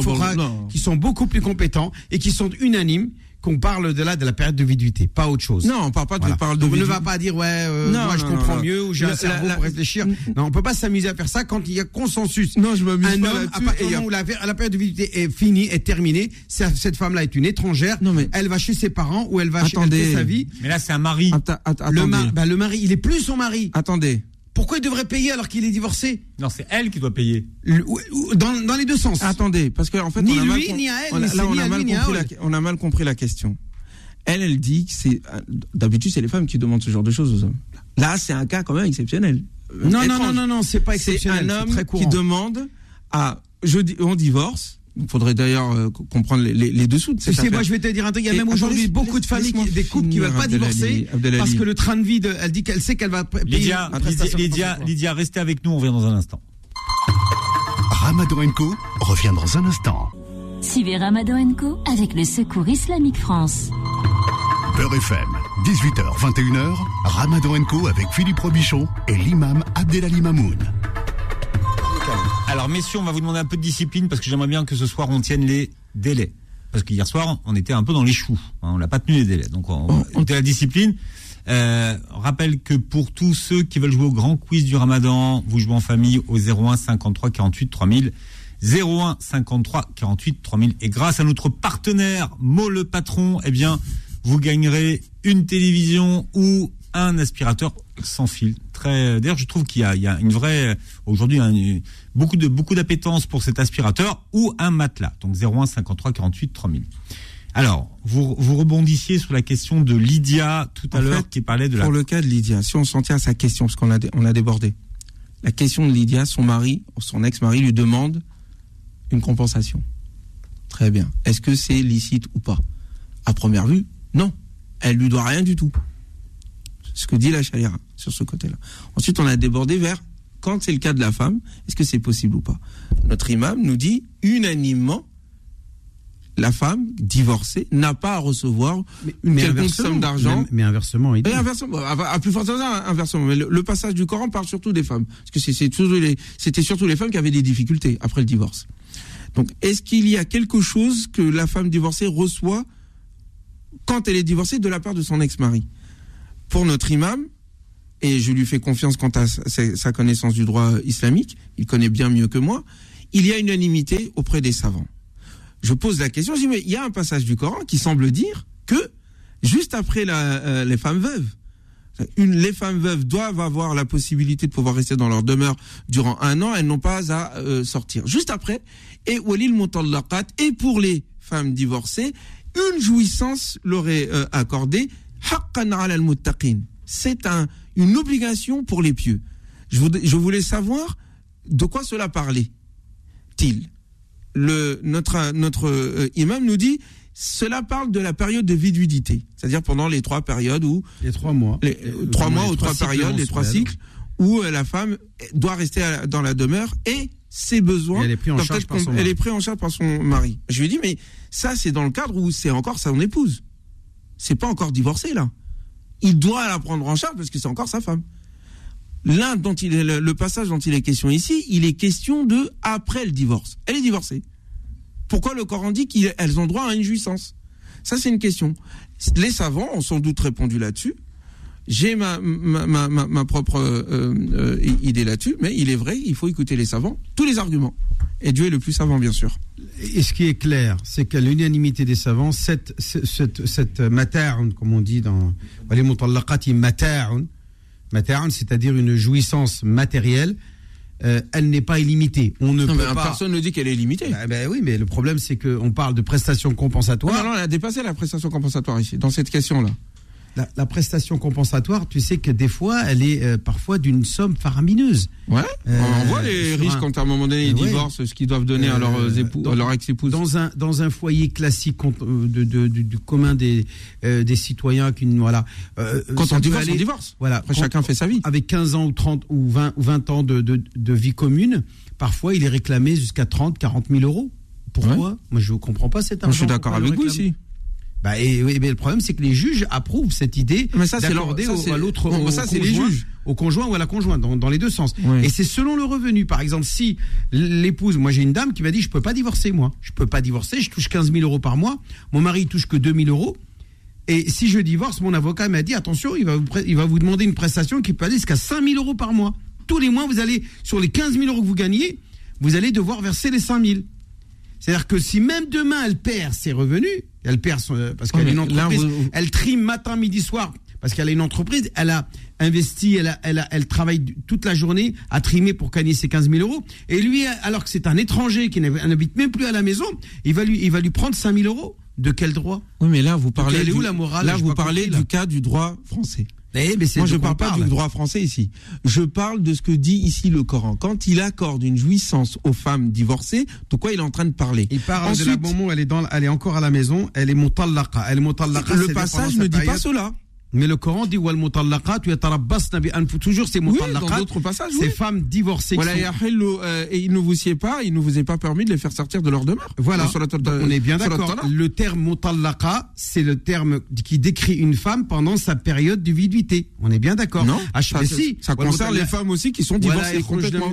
qui sont beaucoup plus compétents et qui sont unanimes qu'on parle de là de la période de viduité, pas autre chose. Non, on parle pas de Voilà. parle de Donc, on ne va pas dire ouais, euh, Non, moi je non, comprends non, mieux ou j'ai un cerveau la- la- pour réfléchir. Non, on peut pas s'amuser à faire ça quand il y a consensus. Non, je m'amuse pas homme, à là-dessus, partir et du moment où la, la période de viduité est finie, est terminée, cette femme-là est une étrangère. Non, mais- Elle va chez ses parents ou elle va chez elle Attendez. fait sa vie. Mais là, c'est un mari. Atta- att- Le, attendez. ma- bah, le mari, il est plus son mari. Attendez. Pourquoi il devrait payer alors qu'il est divorcé Non, c'est elle qui doit payer. Le- dans, dans les deux sens. Attendez, parce qu'en en fait, Ni on a mal lui, com- ni à elle, on a- là, on a mal lui, ni à compris elle. la- on a mal compris la question. Elle, elle dit que c'est d'habitude c'est les femmes qui demandent ce genre de choses aux hommes. Là, c'est un cas quand même exceptionnel. Euh, Non, non, non, non, non, c'est pas C'est exceptionnel. un c'est homme très qui demande à je dis on divorce. Il faudrait d'ailleurs euh, co- comprendre les, les, les dessous de Tu cette sais, affaire. moi, je vais te dire un truc. Il y a Et même aujourd'hui beaucoup de familles, qui- des couples qui finir, veulent pas divorcer Abdelali. parce que le train de vie, de- elle dit qu'elle sait qu'elle va payer Lydia, Lydia, Lydia. Lydia, restez avec nous, on revient dans un instant. Ramadan Co revient dans un instant. Suivez Ramadan Co avec le Secours Islamique France. Beurre FM, 18h, 21h, Ramadan Co avec Philippe Robichon et l'imam Abdelali Mamoun. Alors, messieurs, on va vous demander un peu de discipline parce que j'aimerais bien que ce soir on tienne les délais. Parce qu'hier soir, on était un peu dans les choux. hein, on n'a pas tenu les délais. Donc, on, on était la discipline. Euh, rappelle que pour tous ceux qui veulent jouer au grand quiz du Ramadan, vous jouez en famille au 01 53 48 3000. 01 53 48 3000. Et grâce à notre partenaire Mo le patron, eh bien, vous gagnerez une télévision ou un aspirateur sans fil. Très. D'ailleurs, je trouve qu'il y a, il y a une vraie aujourd'hui un- beaucoup de beaucoup d'appétence pour cet aspirateur ou un matelas. Donc 01 53 48 3000. Alors, vous, vous rebondissiez sur la question de Lydia tout à l'heure qui parlait de la. Pour le cas de Lydia, si on s'en tient à sa question, parce qu'on a, on a débordé. La question de Lydia, son mari, son ex-mari lui demande une compensation. Très bien. Est-ce que c'est licite ou pas? À première vue, non. Elle lui doit rien du tout. Ce que dit la charia sur ce côté-là. Ensuite, on a débordé vers quand c'est le cas de la femme, est-ce que c'est possible ou pas? Notre imam nous dit unanimement la femme divorcée n'a pas à recevoir une quelconque inversement, somme d'argent Mais, mais inversement, il dit. inversement, à, à plus forte raison, inversement. Mais le, le passage du Coran parle surtout des femmes. Parce que c'était surtout les femmes qui avaient des difficultés après le divorce. Donc, est-ce qu'il y a quelque chose que la femme divorcée reçoit quand elle est divorcée de la part de son ex-mari? Pour notre imam, et je lui fais confiance quant à sa, sa- sa connaissance du droit islamique, il connaît bien mieux que moi, il y a unanimité auprès des savants. Je pose la question, je dis, mais il y a un passage du Coran qui semble dire que juste après euh, les femmes veuves, les femmes veuves doivent avoir la possibilité de pouvoir rester dans leur demeure durant un an, elles n'ont pas à euh, sortir. Juste après, et walil mutallaqat, et pour les femmes divorcées, une jouissance leur est euh, accordée. C'est un, une obligation pour les pieux. Je voulais, je voulais savoir de quoi cela parlait-il. Notre notre euh, imam nous dit cela parle de la période de viduité, c'est-à-dire pendant les trois périodes où Les trois mois. les Euh, trois pendant mois les ou trois périodes, les trois cycles, où euh, la femme doit rester à dans la demeure et ses besoins Et elle est prise en doivent charge être par son com- mari. elle est prise en charge par son mari. Je lui dis mais ça c'est dans le cadre où c'est encore son épouse. C'est pas encore divorcé là. Il doit la prendre en charge parce que c'est encore sa femme. L'un dont il est le, le passage dont il est question ici, il est question de après le divorce. Elle est divorcée. Pourquoi le Coran dit qu'elles ont droit à une jouissance? Ça, c'est une question. Les savants ont sans doute répondu là-dessus. J'ai ma, ma, ma, ma- propre euh, euh, idée là-dessus, mais il est vrai, il faut écouter les savants, tous les arguments. Et Dieu est le plus savant, bien sûr. Et ce qui est clair, c'est qu'à l'unanimité des savants, cette, cette, cette, mata'un, comme on dit dans les mutallaqati mata'un, mata'un, c'est-à-dire une jouissance matérielle, euh, elle n'est pas illimitée. On ne Non, peut mais pas. personne ne dit qu'elle est limitée. Bah, bah oui, mais le problème, c'est qu'on parle de prestations compensatoires. non, non, elle a dépassé la prestation compensatoire ici, dans cette question-là. La, la prestation compensatoire, tu sais que des fois, elle est euh, parfois d'une somme faramineuse. Ouais. Euh, on voit les riches un- quand à un moment donné ils Ouais. divorcent, ce qu'ils doivent donner à leurs Euh, époux, dans- à leur ex-épouse. Dans un, dans un foyer classique de, de- du, du commun des, des citoyens, qui, voilà. Quand on divorce, aller- on divorce. Voilà, Après, quand- chacun fait sa vie. Avec 15 ans ou 30 ou 20, ou 20 ans de, de, de vie commune, parfois il est réclamé jusqu'à 30, 40 000 euros. Pourquoi? Moi je ne comprends pas cet Moi, argent. je suis d'accord avec vous aussi. Bah, et, oui, mais le problème, c'est que les juges approuvent cette idée d'accorder à l'autre bon, au ça, c'est les conjoint- juges. au conjoint ou à la conjointe, dans, dans les deux sens. Oui. Et c'est selon le revenu. Par exemple, si l'épouse, moi j'ai une dame qui m'a dit, je peux pas divorcer, moi. Je peux pas divorcer, je touche 15 000 euros par mois. Mon mari il touche que 2 000 euros. Et si je divorce, mon avocat m'a dit, attention, il va vous, il va vous demander une prestation qui peut aller jusqu'à 5 000 euros par mois. Tous les mois, vous allez, sur les 15 000 euros que vous gagnez, vous allez devoir verser les 5 000. C'est-à-dire que si même demain elle perd ses revenus, elle perd son, euh, parce qu'elle une entreprise, vous- elle trime matin, midi, soir, parce qu'elle a une entreprise, elle a investi, elle, a- elle, a- elle travaille toute la journée à trimer pour gagner ses 15 000 euros. Et lui, alors que c'est un étranger qui n'hab- n'habite même plus à la maison, il va lui, il va lui prendre 5 000 euros. De quel droit? Oui, mais là, vous parlez, elle est où la morale? là, vous parlez compris, là. du cas du droit français. Eh, mais Moi, je parle pas du droit français ici. Je parle de ce que dit ici le Coran. Quand il accorde une jouissance aux femmes divorcées, de quoi il est en train de parler Il parle Ensuite, de la moment où elle est, dans, elle est encore à la maison, elle est mutallaqa. Elle est mutallaqa, le passage ne dit pas cela. Mais le Coran dit wal mutallaqat yatarabbasna bi anfu- toujours c'est Oui, mutallaqat. dans d'autres passages, Ces oui. femmes divorcées qui Voilà, sont- et Ahillu, euh, et il ne vous sied pas, il ne vous est pas permis de les faire sortir de leur demeure. Voilà, Sur la- Donc, on est bien sur la d'accord. Torah. Le terme mutallaqa, c'est le terme qui décrit une femme pendant sa période de viduité. On est bien d'accord. Non, Ah, ça, mais ça- si. ça concerne les femmes aussi qui sont divorcées complètement.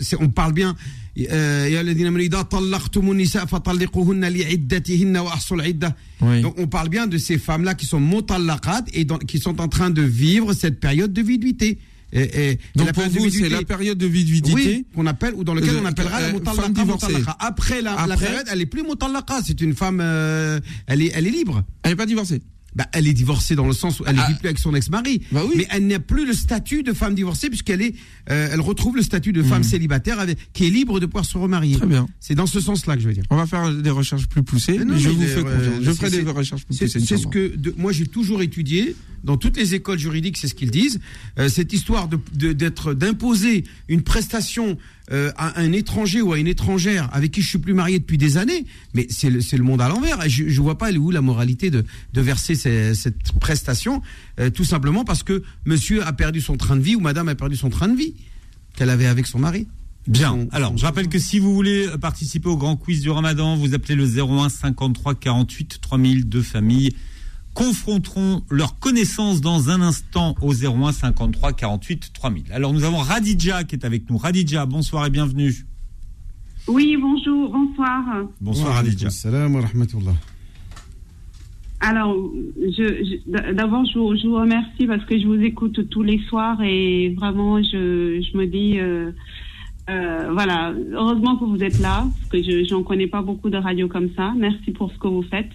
C'est- On parle bien. euh, يا الذين آمنوا إذا طلقتم النساء فطلقوهن لعدتهن وأحصوا العدة. oui. Donc on parle bien de ces femmes-là qui sont mutallaqat et dans- qui sont en train de vivre cette période de viduité. Et, et- et Donc la pour vous, c'est la période de viduité. oui, qu'on appelle ou dans lequel Euh, on appellera la euh, mutallaqa, femme divorcée. Après la, la période, elle est plus mutallaqa, c'est une femme, euh, elle est, elle est libre. Elle n'est pas divorcée. Bah, elle est divorcée dans le sens où elle ne Ah. vit plus avec son ex-mari, Bah oui. mais elle n'a plus le statut de femme divorcée puisqu'elle est, euh, elle retrouve le statut de femme célibataire avec, qui est libre de pouvoir se remarier. Très bien. C'est dans ce sens-là que je veux dire. On va faire des recherches plus poussées. Non, je vous fais confiance. Je ferai des recherches plus poussées. c'est ce que de- moi j'ai toujours étudié dans toutes les écoles juridiques, c'est ce qu'ils disent. Euh, cette histoire de- d'être d'imposer une prestation euh, à un étranger ou à une étrangère avec qui je suis plus marié depuis des années, mais c'est le, monde à l'envers. Et Je, je vois pas où la moralité de, de verser ces- cette prestation, euh, tout simplement parce que Monsieur a perdu son train de vie ou Madame a perdu son train de vie qu'elle avait avec son mari. Bien. Alors, je rappelle que si vous voulez participer au grand quiz du Ramadan, vous appelez le 01 53 48 3000. Deux familles confronteront leurs connaissances dans un instant au 01 53 48 3000. Alors, nous avons Radija qui est avec nous. Radija, bonsoir et bienvenue. Oui, bonjour, bonsoir. Bonsoir Radija. salam wa rahmatullah. Alors, je, je- d'abord, je, vous- je vous remercie parce que je vous écoute tous les soirs et vraiment, je, je me dis, euh, euh, voilà, heureusement que vous êtes là, parce que je n'en connais pas beaucoup de radios comme ça. Merci pour ce que vous faites.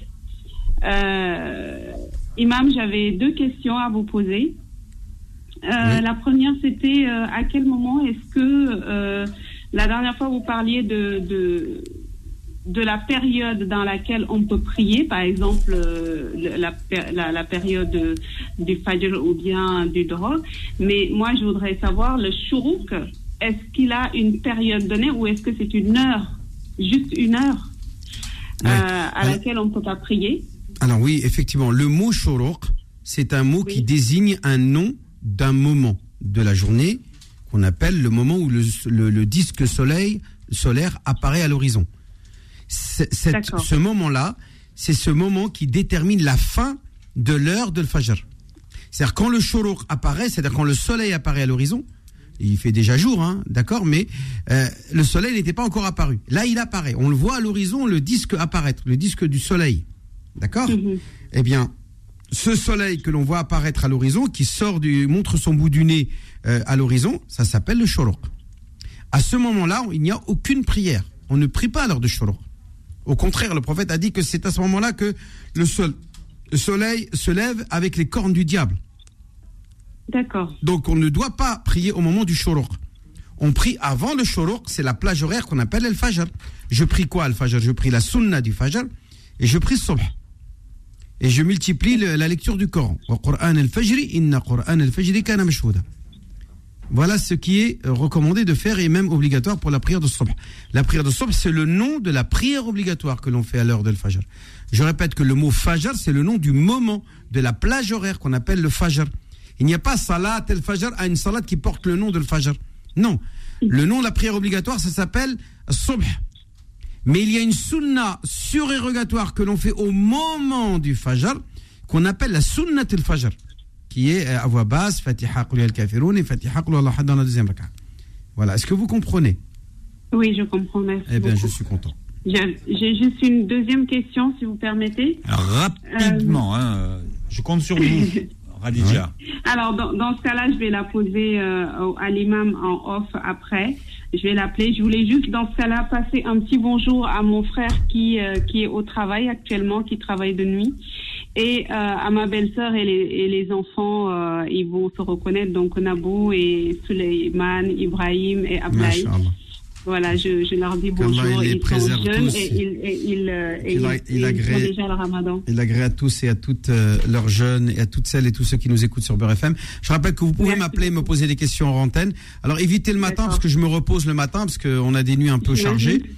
Euh, Imam, j'avais deux questions à vous poser. Euh, La première, c'était euh, à quel moment est-ce que euh, la dernière fois vous parliez de, de de la période dans laquelle on peut prier, par exemple euh, la, la, la période de- du Fajr ou bien du Drogue. Mais moi, je voudrais savoir, le Shuruk, est-ce qu'il a une période donnée ou est-ce que c'est une heure, juste une heure, euh, à laquelle on ne peut pas prier? Alors oui, effectivement, le mot shoroq, c'est un mot Oui. qui désigne un nom d'un moment de la journée qu'on appelle le moment où le, le- le disque soleil, solaire apparaît à l'horizon. Ce moment-là, c'est ce moment qui détermine la fin de l'heure de Fajr. C'est-à-dire quand le shoroq apparaît, c'est-à-dire quand le soleil apparaît à l'horizon, il fait déjà jour, hein, d'accord, mais euh, le soleil n'était pas encore apparu. Là, il apparaît. On le voit à l'horizon, le disque apparaître, le disque du soleil. D'accord Mhm. Eh bien, ce soleil que l'on voit apparaître à l'horizon, qui sort du, montre son bout du nez euh, à l'horizon, ça s'appelle le shoroq. À ce moment-là, il n'y a aucune prière. On ne prie pas à l'heure de shoroq. Au contraire, le prophète a dit que c'est à ce moment-là que le, sol- le soleil se lève avec les cornes du diable. D'accord. Donc on ne doit pas prier au moment du shoroq. On prie avant le shoroq, c'est la plage horaire qu'on appelle el fajr. Je prie quoi al fajr? Je prie la sunna du fajr et je prie subh. Et je multiplie la lecture du Coran. Voilà ce qui est euh, recommandé de faire et même obligatoire pour la prière de Subh. La prière de Subh, c'est le nom de la prière obligatoire que l'on fait à l'heure de Fajr. Je répète que le mot Fajr, c'est le nom du moment, de la plage horaire qu'on appelle le Fajr. Il n'y a pas Salat el-Fajr à une salat qui porte le nom de le Fajr. Non. Le nom de la prière obligatoire, ça s'appelle Subh. Mais il y a une sunna surérogatoire que l'on fait au moment du Fajr, qu'on appelle la sunnat el-Fajr, qui est euh, à voix basse, Fatiha al-kafirun et Fatiha ahad dans la deuxième raka. Voilà. Est-ce que vous comprenez? Oui, je comprends, merci. Eh bien, je suis content. J'ai j'ai juste une deuxième question, si vous permettez. Alors, rapidement, hein, euh, je compte sur vous, [laughs] Radija. Alors, dans, dans ce cas-là, je vais la poser euh, à l'imam en off après. Je vais l'appeler. Je voulais juste, dans ce cas-là, passer un petit bonjour à mon frère qui, euh, qui est au travail actuellement, qui travaille de nuit. Et euh, à ma belle-sœur et les, et les enfants, euh, ils vont se reconnaître. Donc, Nabou et Suleiman, Ibrahim et Ablaï. Voilà, je, je leur dis bonjour. il les Ils sont jeunes tous. et ils, et ils, euh, et il agrée- font déjà le ramadan. Il agrée à tous et à toutes euh, leurs jeunes et à toutes celles et tous ceux qui nous écoutent sur Beurre FM. Je rappelle que vous pouvez m'appeler, me beaucoup. poser des questions en antenne. Alors évitez le matin parce que je me repose le matin parce qu'on a des nuits un peu chargées. [laughs]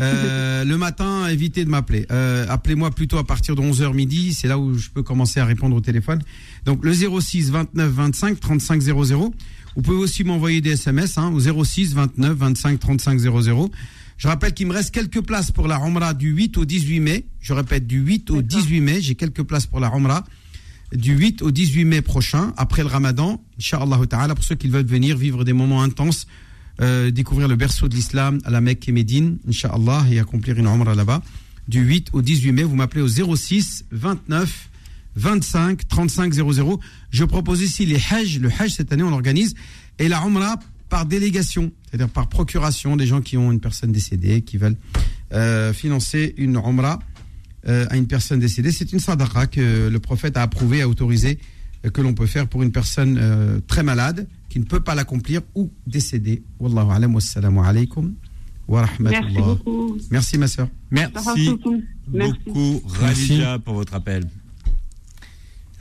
Euh, le matin, évitez de m'appeler. Euh, Appelez-moi plutôt à partir de 11h midi. C'est là où je peux commencer à répondre au téléphone. Donc le 06 29 25 35 00. Vous pouvez aussi m'envoyer des SMS hein, au 06 29 25 35 00. Je rappelle qu'il me reste quelques places pour la Umrah du 8 au 18 mai. Je répète, du 8 au 18 mai, j'ai quelques places pour la Umrah. Du 8 au 18 mai prochain, après le Ramadan, Inch'Allah ta'ala, pour ceux qui veulent venir vivre des moments intenses, euh, découvrir le berceau de l'islam à la Mecque et Médine, Inch'Allah, et accomplir une Umrah là-bas. Du 8 au 18 mai, vous m'appelez au 06 29 25 35 00. Je propose ici les Hajj. Le Hajj, cette année, on l'organise. Et la Umrah par délégation, c'est-à-dire par procuration, des gens qui ont une personne décédée, qui veulent euh, financer une Umrah euh, à une personne décédée. C'est une sadaqa que le prophète a approuvé, a autorisé, euh, que l'on peut faire pour une personne euh, très malade, qui ne peut pas l'accomplir ou décédée. Wallahu alam, wassalamu alaikum wa Merci beaucoup. Merci ma soeur. Merci Merci. beaucoup, Radija, pour votre appel.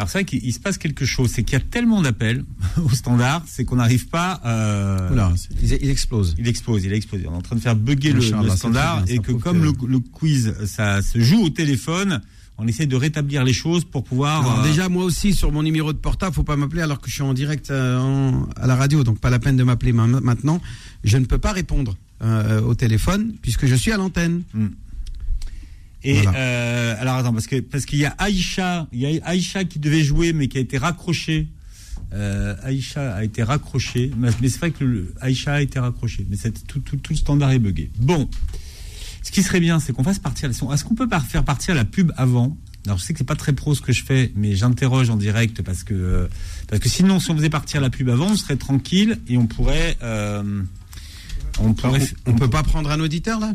Alors c'est vrai qu'il il se passe quelque chose, c'est qu'il y a tellement d'appels [laughs] au standard, c'est qu'on n'arrive pas. Euh, Oula, il, il explose. il explose, il explose. On est en train de faire bugger le, le standard bien, et que comme que- le, le quiz, ça se joue au téléphone, on essaie de rétablir les choses pour pouvoir. Alors, euh, déjà, moi aussi, sur mon numéro de portable, faut pas m'appeler alors que je suis en direct euh, en- à la radio, donc pas la peine de m'appeler ma- maintenant. Je ne peux pas répondre euh, au téléphone puisque je suis à l'antenne. Et Voilà. euh, alors attends parce que parce qu'il y a Aïcha, il y a Aïcha qui devait jouer mais qui a été raccrochée. Euh, Aïcha a été raccrochée, mais, c'est vrai que le, Aïcha a été raccrochée, mais c'est tout, tout, tout le standard est buggé. Bon, ce qui serait bien, c'est qu'on fasse partir. Est-ce qu'on peut faire partir la pub avant? Alors je sais que c'est pas très pro ce que je fais, mais j'interroge en direct parce que euh, parce que sinon si on faisait partir la pub avant, on serait tranquille et on pourrait euh, on pourrait On, on peut pas prendre un auditeur là?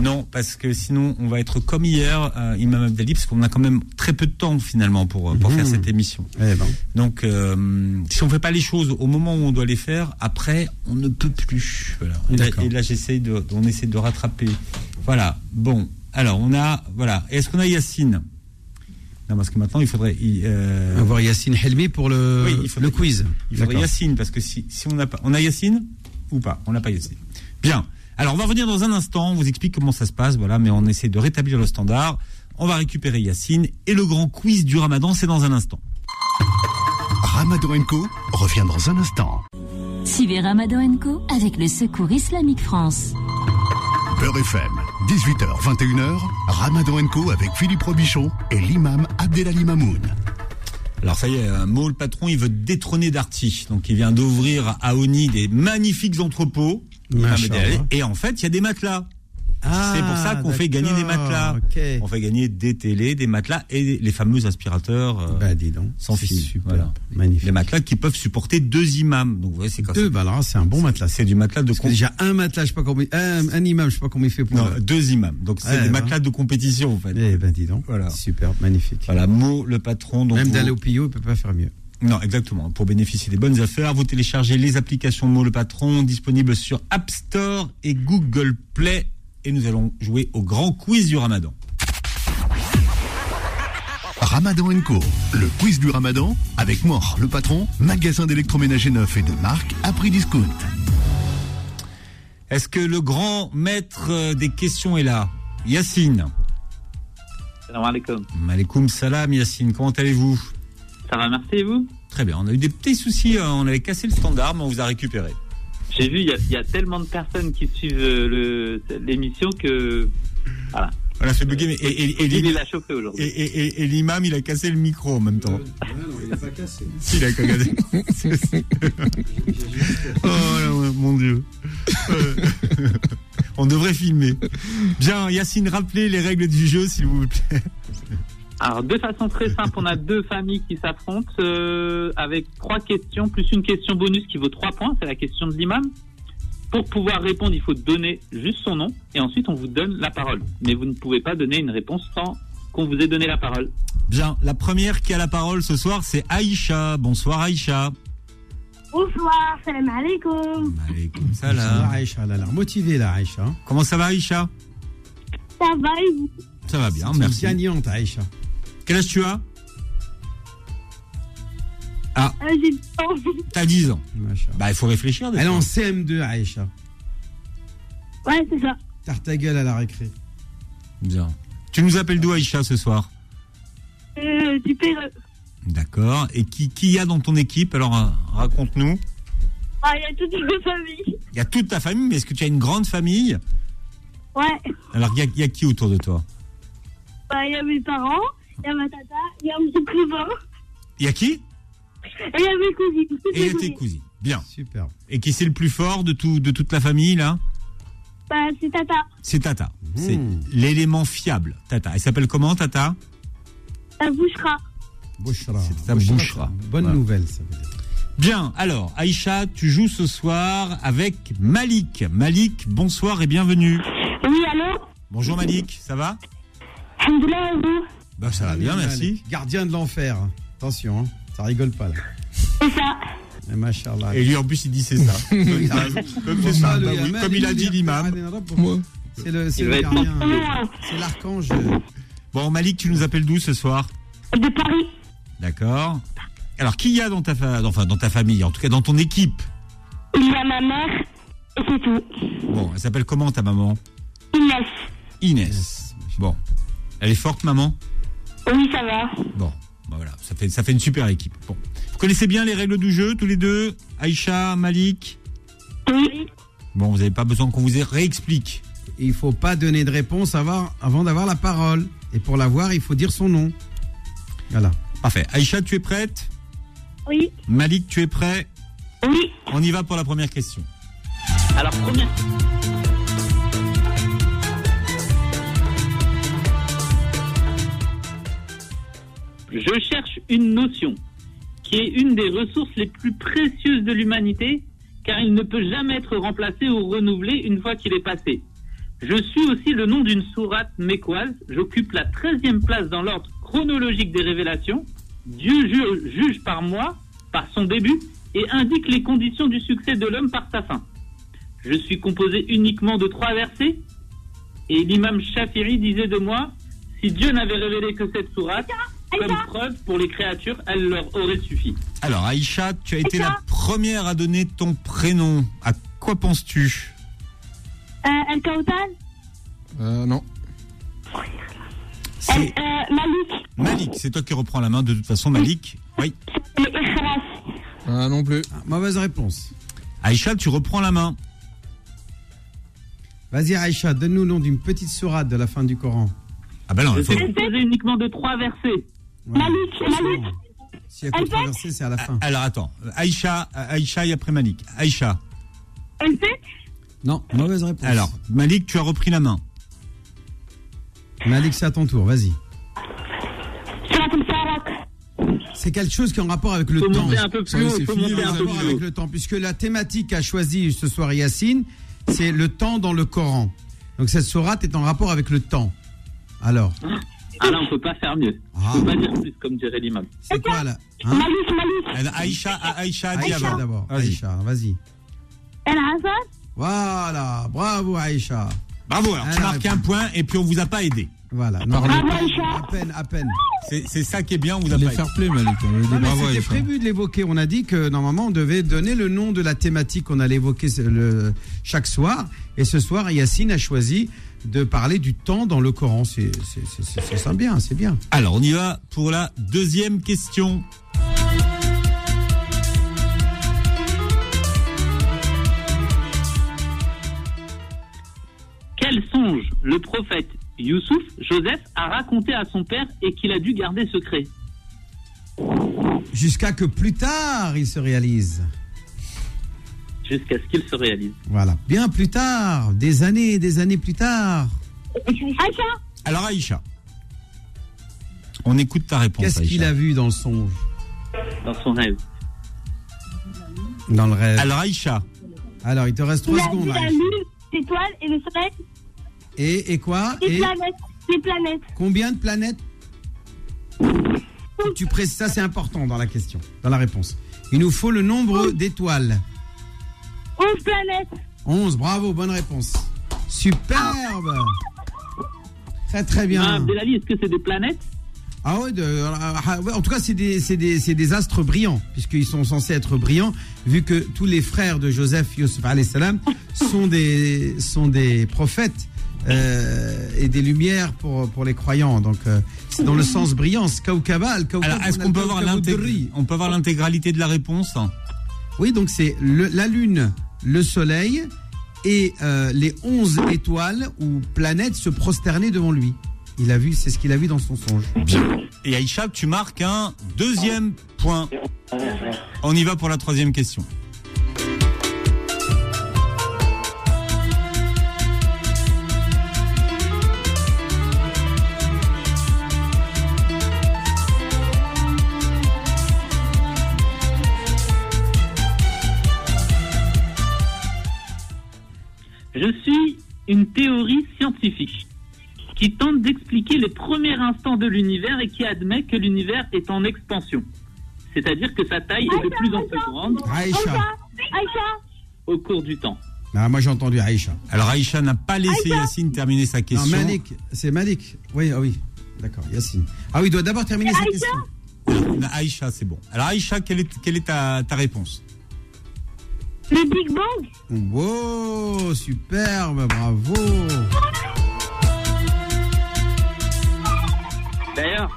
Non, parce que sinon on va être comme hier, euh, Imam Abdali, parce qu'on a quand même très peu de temps finalement pour, euh, pour faire cette émission. Eh ben. Donc euh, si on fait pas les choses au moment où on doit les faire, après on ne peut plus. Voilà. Et là, D'accord. et là, j'essaye de, on essaie de rattraper. Voilà. Bon, alors on a, voilà. Est-ce qu'on a Yacine? Non, parce que maintenant il faudrait. euh, On va voir Yacine Helmi pour le, Oui, il faudrait- le quiz. il faudrait. Yacine, parce que si, si on n'a pas. On a Yacine ou pas? On n'a pas Yacine. Bien. Alors, on va revenir dans un instant. On vous explique comment ça se passe. Voilà, mais on essaie de rétablir le standard. On va récupérer Yacine. Et le grand quiz du ramadan, c'est dans un instant. Ramadan Co revient dans un instant. Suivez Ramadan Co avec le Secours Islamique France. Beurre FM, 18h, 21h, Ramadan Co avec Philippe Robichon et l'imam Abdelali Mamoun. Alors, ça y est, euh, Mo, le patron, il veut détrôner Darty. Donc, il vient d'ouvrir à Oni des magnifiques entrepôts. Machallah. Et en fait, il y a des matelas. Ah, c'est pour ça qu'on fait gagner des matelas. ok. On fait gagner des télés, des matelas et les fameux aspirateurs. euh, Bah dis donc, sans fil. super, Voilà. magnifique. Les matelas qui peuvent supporter deux imams. Donc, vous voyez, c'est Deux, bah c'est un bon matelas. C'est du matelas de Parce que com- déjà un matelas, je sais pas combien, un, un imam, je sais pas combien il fait pour. Non, deux imams. Donc, c'est Ouais, des bah. matelas de compétition, en fait. Eh ben dis donc, Voilà. super, magnifique. Voilà, Mo, le patron. Donc Même d'aller au Pio, il peut pas faire mieux. Non, exactement. Pour bénéficier des bonnes affaires, vous téléchargez les applications Mo le Patron disponibles sur App Store et Google Play. Et nous allons jouer au grand quiz du Ramadan. Ramadan Co. Le quiz du Ramadan avec Mort, le patron, magasin d'électroménager neuf et de marque à prix discount. Est-ce que le grand maître euh, des questions est là? Yacine. Salam alaikum. Malekoum salam Yacine, comment allez-vous? Ça va, merci et vous Très bien, on a eu des petits soucis, euh, on avait cassé le standard, mais on vous a récupéré. J'ai vu, il y, a- il y a tellement de personnes qui suivent euh, l'émission que. Voilà. On a fait bugger, mais et, et- et Il l'a chauffé aujourd'hui. et- et- et- et l'imam, il a cassé le micro en même temps. il n'est pas cassé. [laughs] Si, il a cassé. [laughs] oh là, mon Dieu. Euh, [laughs] on devrait filmer. Bien, Yacine, rappelez les règles du jeu, s'il vous plaît. Alors, de façon très simple, on a deux familles qui s'affrontent euh, avec trois questions, plus une question bonus qui vaut trois points, c'est la question de l'imam. Pour pouvoir répondre, il faut donner juste son nom et ensuite on vous donne la parole. Mais vous ne pouvez pas donner une réponse sans qu'on vous ait donné la parole. Bien, la première qui a la parole ce soir, c'est Aïcha. Bonsoir Aïcha. Bonsoir, salam alaikum. Ça, salam. Aïcha, elle a l'air motivée, là, Aïcha. Comment ça va Aïcha? Ça va et vous? Ça va bien, C'est une merci. gagnante, Aïcha. Quel âge tu as? Euh, J'ai du temps. T'as 10 ans. Bah, il faut réfléchir. Elle est en CM2, Aïcha. Ouais, c'est ça. Tarte ta gueule à la récré. Bien. Tu nous appelles d'où Aïcha ce soir? Euh, du Péreux. D'accord. Et qui qui y a dans ton équipe? Alors euh, raconte-nous. Ah, il y a toute une famille. Il y a toute ta famille, mais est-ce que tu as une grande famille? Ouais. Alors il y, y a qui autour de toi? Bah, il y a mes parents, il y a ma tata, il y a mon cousin, Il y a qui? Et il y a mes cousines. Et il y a tes cousines. Bien. Super. Et qui c'est le plus fort de tout de toute la famille là? Bah, c'est tata. C'est Tata. C'est Mmh. l'élément fiable. Tata. Elle s'appelle comment Tata? La bouchera. Bouchra. C'est ta bouchra. c'est Bonne Voilà. nouvelle, ça veut dire. Bien. Alors Aïcha, tu joues ce soir avec Malik. Malik, bonsoir et bienvenue. Oui, allô? Bonjour Malik, ça va? Alhamdoulilah, et vous? Bah ça va bien, merci. Gardien de l'enfer. Attention, hein, ça rigole pas, là. C'est ça. Eh, Machallah. Et lui en plus il dit c'est ça. [laughs] Comme ça, comme c'est ça. le Bah oui, Yaman, comme il a dit l'imam. C'est le, gardien. Euh, C'est l'archange. Bon Malik, tu nous appelles d'où ce soir De Paris. D'accord. Alors qui y a dans ta fa- enfin dans ta famille, en tout cas dans ton équipe Il y a ma mère, et c'est tout. Bon, elle s'appelle comment ta maman Inès. Inès. Bon. Elle est forte maman Oui, ça va. Bon. Bah voilà, ça fait ça fait une super équipe. Bon. Vous connaissez bien les règles du jeu tous les deux? Aïcha, Malik? Oui. Bon, vous n'avez pas besoin qu'on vous réexplique. Il faut pas donner de réponse avant, avant d'avoir la parole. Et pour l'avoir, il faut dire son nom. Voilà. Parfait. Aïcha, tu es prête? Oui. Malik, tu es prêt? Oui. On y va pour la première question. Alors, première. Je cherche une notion qui est une des ressources les plus précieuses de l'humanité, car il ne peut jamais être remplacé ou renouvelé une fois qu'il est passé. Je suis aussi le nom d'une sourate mécoise. J'occupe la 13e place dans l'ordre chronologique des révélations. Dieu ju- juge par moi, par son début, et indique les conditions du succès de l'homme par sa fin. Je suis composé uniquement de trois versets. Et l'imam Shafiri disait de moi, si Dieu n'avait révélé que cette sourate, comme preuve pour les créatures, elle leur aurait suffi. Alors Aïcha, tu as été la première à donner ton prénom. À quoi penses-tu? Euh, El Kautal euh, non. C'est El, euh, Malik Malik, c'est toi qui reprends la main de toute façon, Malik. Oui. Ikhlas. Ah, non plus. Ah, mauvaise réponse. Aïcha, tu reprends la main. Vas-y, Aïcha, donne-nous le nom d'une petite sourate de la fin du Coran. Ah ben non, Je il faut... suis composé uniquement de trois versets. Ouais. Malik, Malik. Que trois versets, c'est à la fin. Alors attends, Aïcha, Aïcha et après Malik. Aïcha. El fait Non, mauvaise réponse. Alors, Malik, tu as repris la main. Malik, c'est à ton tour, vas-y. C'est quelque chose qui est en rapport avec le Faut temps. un peu plus c'est fini, un en peu rapport plus avec le temps, puisque la thématique qu'a choisi ce soir Yacine, c'est le temps dans le Coran. Donc cette sourate est en rapport avec le temps. Alors, Ah là, on peut pas faire mieux. Ah. On peut pas dire plus, comme dirait l'imam. c'est quoi là hein Malik. Elle- Aïcha, Aïcha a dit Aïcha avant. d'abord. Aïcha, vas-y. El Hassan. Voilà, bravo Aïcha. Bravo, alors tu marques un point et puis on vous a pas aidé. Voilà. Non, Parle- à peine, à peine. C'est ça qui est bien, on vous a Les pas fair play, Malik. On lui dit Non, mais bravo, c'était Aïcha. prévu de l'évoquer. On a dit que normalement on devait donner le nom de la thématique qu'on allait évoquer le- chaque soir. Et ce soir, Yacine a choisi de parler du temps dans le Coran. C'est c'est- c'est- c'est- c'est ça bien, c'est bien. Alors, on y va pour la deuxième question. Quel songe le prophète Youssouf, Joseph, a raconté à son père et qu'il a dû garder secret? Jusqu'à que plus tard il se réalise. Jusqu'à ce qu'il se réalise Voilà. Bien plus tard, des années et des années plus tard. Aïcha, Alors, Aïcha, on écoute ta réponse. Qu'est-ce qu'il a vu dans le songe dans son rêve Dans le rêve. Alors, Aïcha, Alors, il te reste il trois a vu secondes. la lune, l'étoile et le soleil, Et, et quoi les Et planètes, les planètes. combien de planètes Tu précises, ça c'est important dans la question, dans la réponse. Il nous faut le nombre d'étoiles. 11 planètes. 11, bravo, bonne réponse. Superbe Très très Ah, bien. Abdelali, est-ce que c'est des planètes? Ah ouais, de- ah, ouais, en tout cas c'est des, c'est des, c'est des astres brillants, puisqu'ils sont censés être brillants, vu que tous les frères de Joseph, Yusuf alayhi salam, sont des, sont des prophètes euh, et des lumières pour, pour les croyants. Donc euh, c'est dans le sens brillance. Kaukaba, al kaukab, alors est-ce qu'on peut avoir l'intégralité de la réponse? Oui, donc c'est le- la Lune, le Soleil et euh, les 11 étoiles ou planètes se prosterner devant lui. Il a vu, c'est ce qu'il a vu dans son songe. Et Aïcha, tu marques un deuxième point. On y va pour la troisième question. Je suis une théorie scientifique qui tente d'expliquer les premiers instants de l'univers et qui admet que l'univers est en expansion. C'est-à-dire que sa taille est de plus en plus grande Aïcha. Aïcha, au cours du temps. Ah, moi j'ai entendu Aïcha. Alors Aïcha n'a pas laissé Yacine terminer sa Non, question. Malik, c'est Malik. Oui, ah oui. D'accord, Yacine. Ah oui, il doit d'abord terminer sa question. Aïcha, c'est bon. Alors Aïcha, quelle est, quelle est ta, ta réponse? Le Big Bang. Wow, superbe, bravo. D'ailleurs,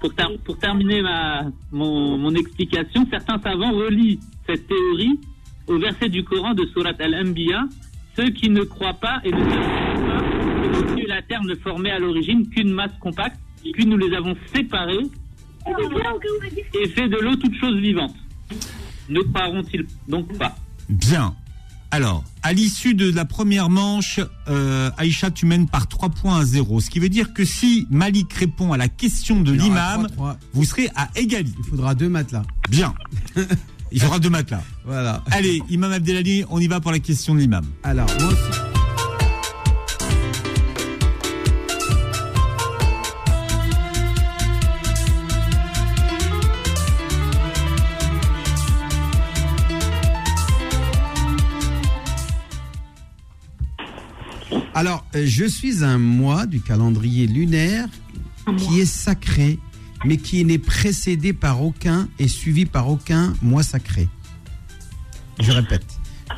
pour, ter- pour terminer ma, mon, mon explication, certains savants relient cette théorie au verset du Coran de Surat Al-Anbiya Ceux qui ne croient pas et ne savent pas que le ciel et la terre ne formaient à l'origine qu'une masse compacte, puis nous les avons séparés et fait de l'eau toute chose vivante. Ne croiront-ils donc pas Bien. Alors, à l'issue de la première manche, euh, Aïcha, tu mènes par 3 points à 0. Ce qui veut dire que si Malik répond à la question de l'imam, vous serez à égalité. Il faudra deux matelas. Bien. [laughs] Il faudra deux matelas. Voilà. Allez, Imam Abdelali, on y va pour la question de l'imam. Alors, moi aussi. Alors, euh, je suis un mois du calendrier lunaire qui est sacré, mais qui n'est précédé par aucun et suivi par aucun mois sacré. Je répète,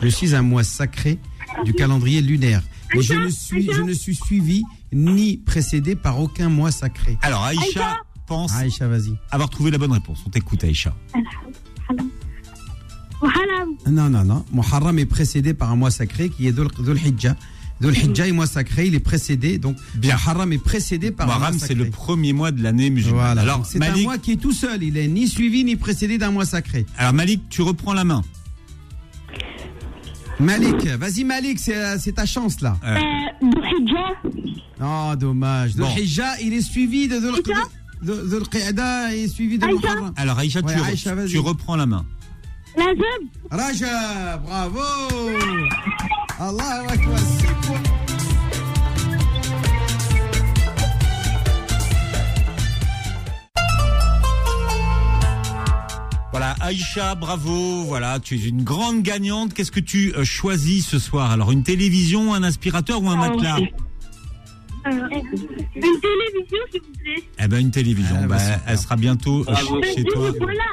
je suis un mois sacré du calendrier lunaire, mais je ne suis, je ne suis suivi ni précédé par aucun mois sacré. Alors, Aïcha pense Aïcha, vas-y. avoir trouvé la bonne réponse. On t'écoute, Aïcha. Muharram. Non, non, non. Muharram est précédé par un mois sacré qui est Dhul Hijjah. Dhul Hijjah est mois sacré, il est précédé. Donc, Bien. Muharram est précédé par un Muharram, mois c'est le premier mois de l'année musulmane. Voilà. Alors, c'est un Malik, mois qui est tout seul. Il est ni suivi ni précédé d'un mois sacré. alors Malik, tu reprends la main. Malik, vas-y Malik, c'est c'est ta chance là. Euh, Euh. Oh, dommage. Dhul Bon. Hijjah, il est suivi de Dhul Aïcha de- Dhul Qa'da et suivi de Aïcha alors, Aïcha, Ouais, tu, re- Aïcha, vas-y. tu reprends la main. Rajab. Rajab, bravo. Allah Akbar, Voilà, Aïcha, bravo. Voilà, tu es une grande gagnante. Qu'est-ce que tu euh, choisis ce soir? Alors, une télévision, un aspirateur ou un Ah, matelas? Euh, une télévision, s'il vous plaît. Eh ben une télévision, Ah, bah, bah, elle sera bientôt euh, chez chez toi Voilà.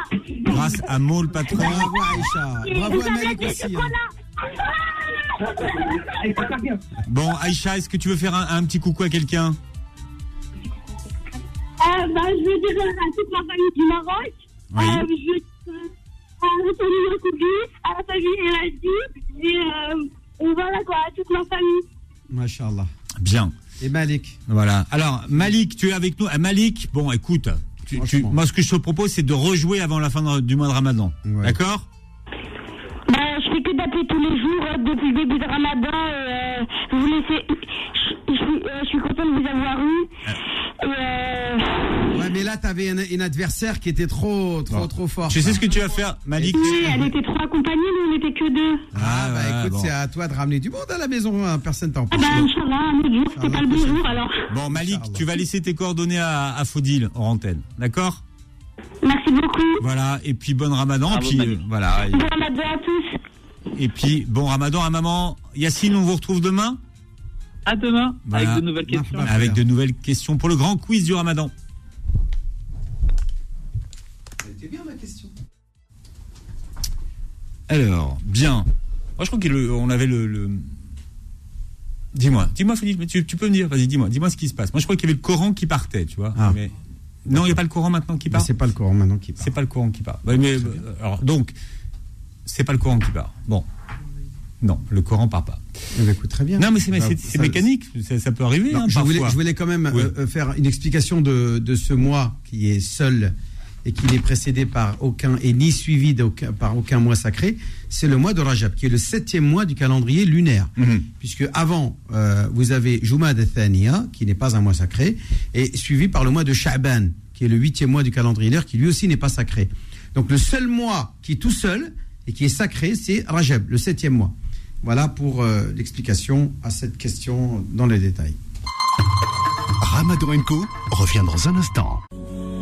grâce à Maul Patron. Bravo Aïcha. Bravo des aussi. hein. Bon, Aïcha, est-ce que tu veux faire un, un petit coucou à quelqu'un? Euh, bah, je veux dire à toute ma famille du Maroc. Oui. Euh, je veux dire à la famille Yacoubi, à la famille Eladi. Et, euh, et voilà quoi, à toute ma famille. Masha'Allah. Bien. Et Malik Voilà. Alors, Malik, tu es avec nous. Ah, Malik, bon, écoute, tu- moi, ce que je te propose, c'est de rejouer avant la fin de- du mois de Ramadan. Ouais. D'accord? Bah, je fais que d'appeler tous les jours euh, depuis le début de Ramadan. Euh, vous laissez. Je, je suis- euh, je suis content de vous avoir eu. Mais là, t'avais un, un adversaire qui était trop, trop, Bon. trop fort. Tu sais ce que tu vas faire, Malik oui, elle était trop accompagnée, nous on n'était que deux. Ah, bah ouais, écoute, bon. c'est à toi de ramener du monde à la maison, hein, personne t'en Ah bah, Inch'Allah, un autre jour, c'était pas le bon jour alors. Bon, Malik, tu vas laisser tes coordonnées à, à Faudil en antenne. D'accord? Merci beaucoup. Voilà. Et puis, bon Ramadan. Puis, Malik. euh, voilà. Bon Ramadan à tous. et puis, bon Ramadan à maman. Yacine, on vous retrouve demain? À demain, Voilà. avec de nouvelles questions. Avec de nouvelles questions pour le grand quiz du Ramadan. C'était bien ma question. Alors, bien. Moi, je crois qu'on avait le. le- Dis-moi, dis-moi, Félix, mais tu, tu peux me dire, vas-y, dis-moi, dis-moi ce qui se passe. Moi, je crois qu'il y avait le Coran qui partait, tu vois. Ah. Mais... Non, il n'y a pas le Coran maintenant qui part. c'est pas le Coran maintenant qui parle. C'est pas le Coran qui part. Mais, euh, alors, donc, c'est pas le Coran qui part. Bon. Non, le Coran part pas. Eh ben, écoute, très bien. Non, mais c'est Bah, c'est- c'est ça- mécanique. Ça, ça peut arriver, Non, hein, je, voulais, je voulais quand même Oui. euh, euh, faire une explication de, de ce mois qui est seul et qui n'est précédé par aucun et ni suivi par aucun mois sacré. C'est le mois de Rajab, qui est le septième mois du calendrier lunaire. Mhm. Puisque avant, euh, vous avez Jumad al-Thaniya, qui n'est pas un mois sacré, et suivi par le mois de Sha'ban, qui est le huitième mois du calendrier lunaire, qui lui aussi n'est pas sacré. Donc le seul mois qui est tout seul et qui est sacré, c'est Rajab, le septième mois. Voilà pour euh, l'explication à cette question dans les détails. Ramadan Co revient dans un instant.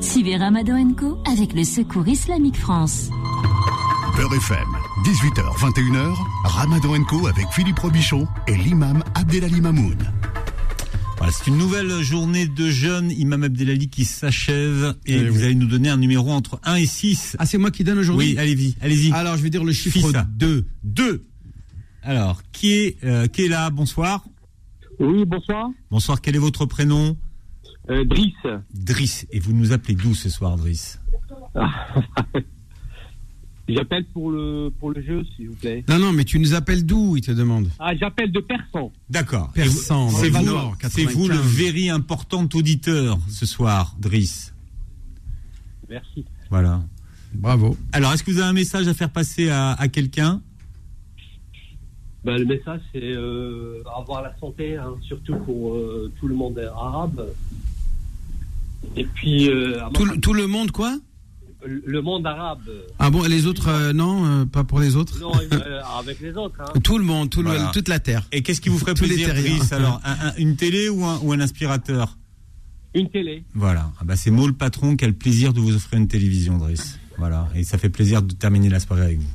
Suivez Ramadan Co avec le Secours Islamique France. Beurre FM, 18h, 21h, Ramadan Co avec Philippe Robichon et l'imam Abdelali Mamoun. Voilà, c'est une nouvelle journée de jeûne, Imam Abdelali, qui s'achève. Et Eh vous oui. allez nous donner un numéro entre 1 et 6. Ah, c'est moi qui donne aujourd'hui oui, allez-y, allez-y. Alors, je vais dire le chiffre Fissa. 2. 2. Alors, qui est, euh, qui est là? Bonsoir. Oui, bonsoir. Bonsoir, quel est votre prénom? Euh, Driss. Driss. Et vous nous appelez d'où ce soir, Driss? [laughs] J'appelle pour le, pour le jeu, s'il vous plaît. Non, non, mais tu nous appelles d'où, il te demande? Ah, j'appelle de Persan. D'accord. Persan, C'est vous, c'est vous le 95. very important auditeur ce soir, Driss. Merci. Voilà. Bravo. Alors, est-ce que vous avez un message à faire passer à, à quelqu'un? Ben, le message, c'est euh, avoir la santé, hein, surtout pour euh, tout le monde arabe. Et puis, euh, Tout, le- femme- tout le monde, quoi le monde arabe. Ah bon, et les autres, euh, non, euh, pas pour les autres Non, euh, avec les autres. Hein. Tout le monde, tout le- Voilà. toute la Terre. Et qu'est-ce qui vous ferait Tous plaisir. Driss [laughs] Alors, un- un- une télé ou un, ou un aspirateur Une télé. Voilà. Ah bah, c'est Maud le patron qui a le plaisir de vous offrir une télévision, Driss. Voilà. Et ça fait plaisir de terminer la soirée avec vous.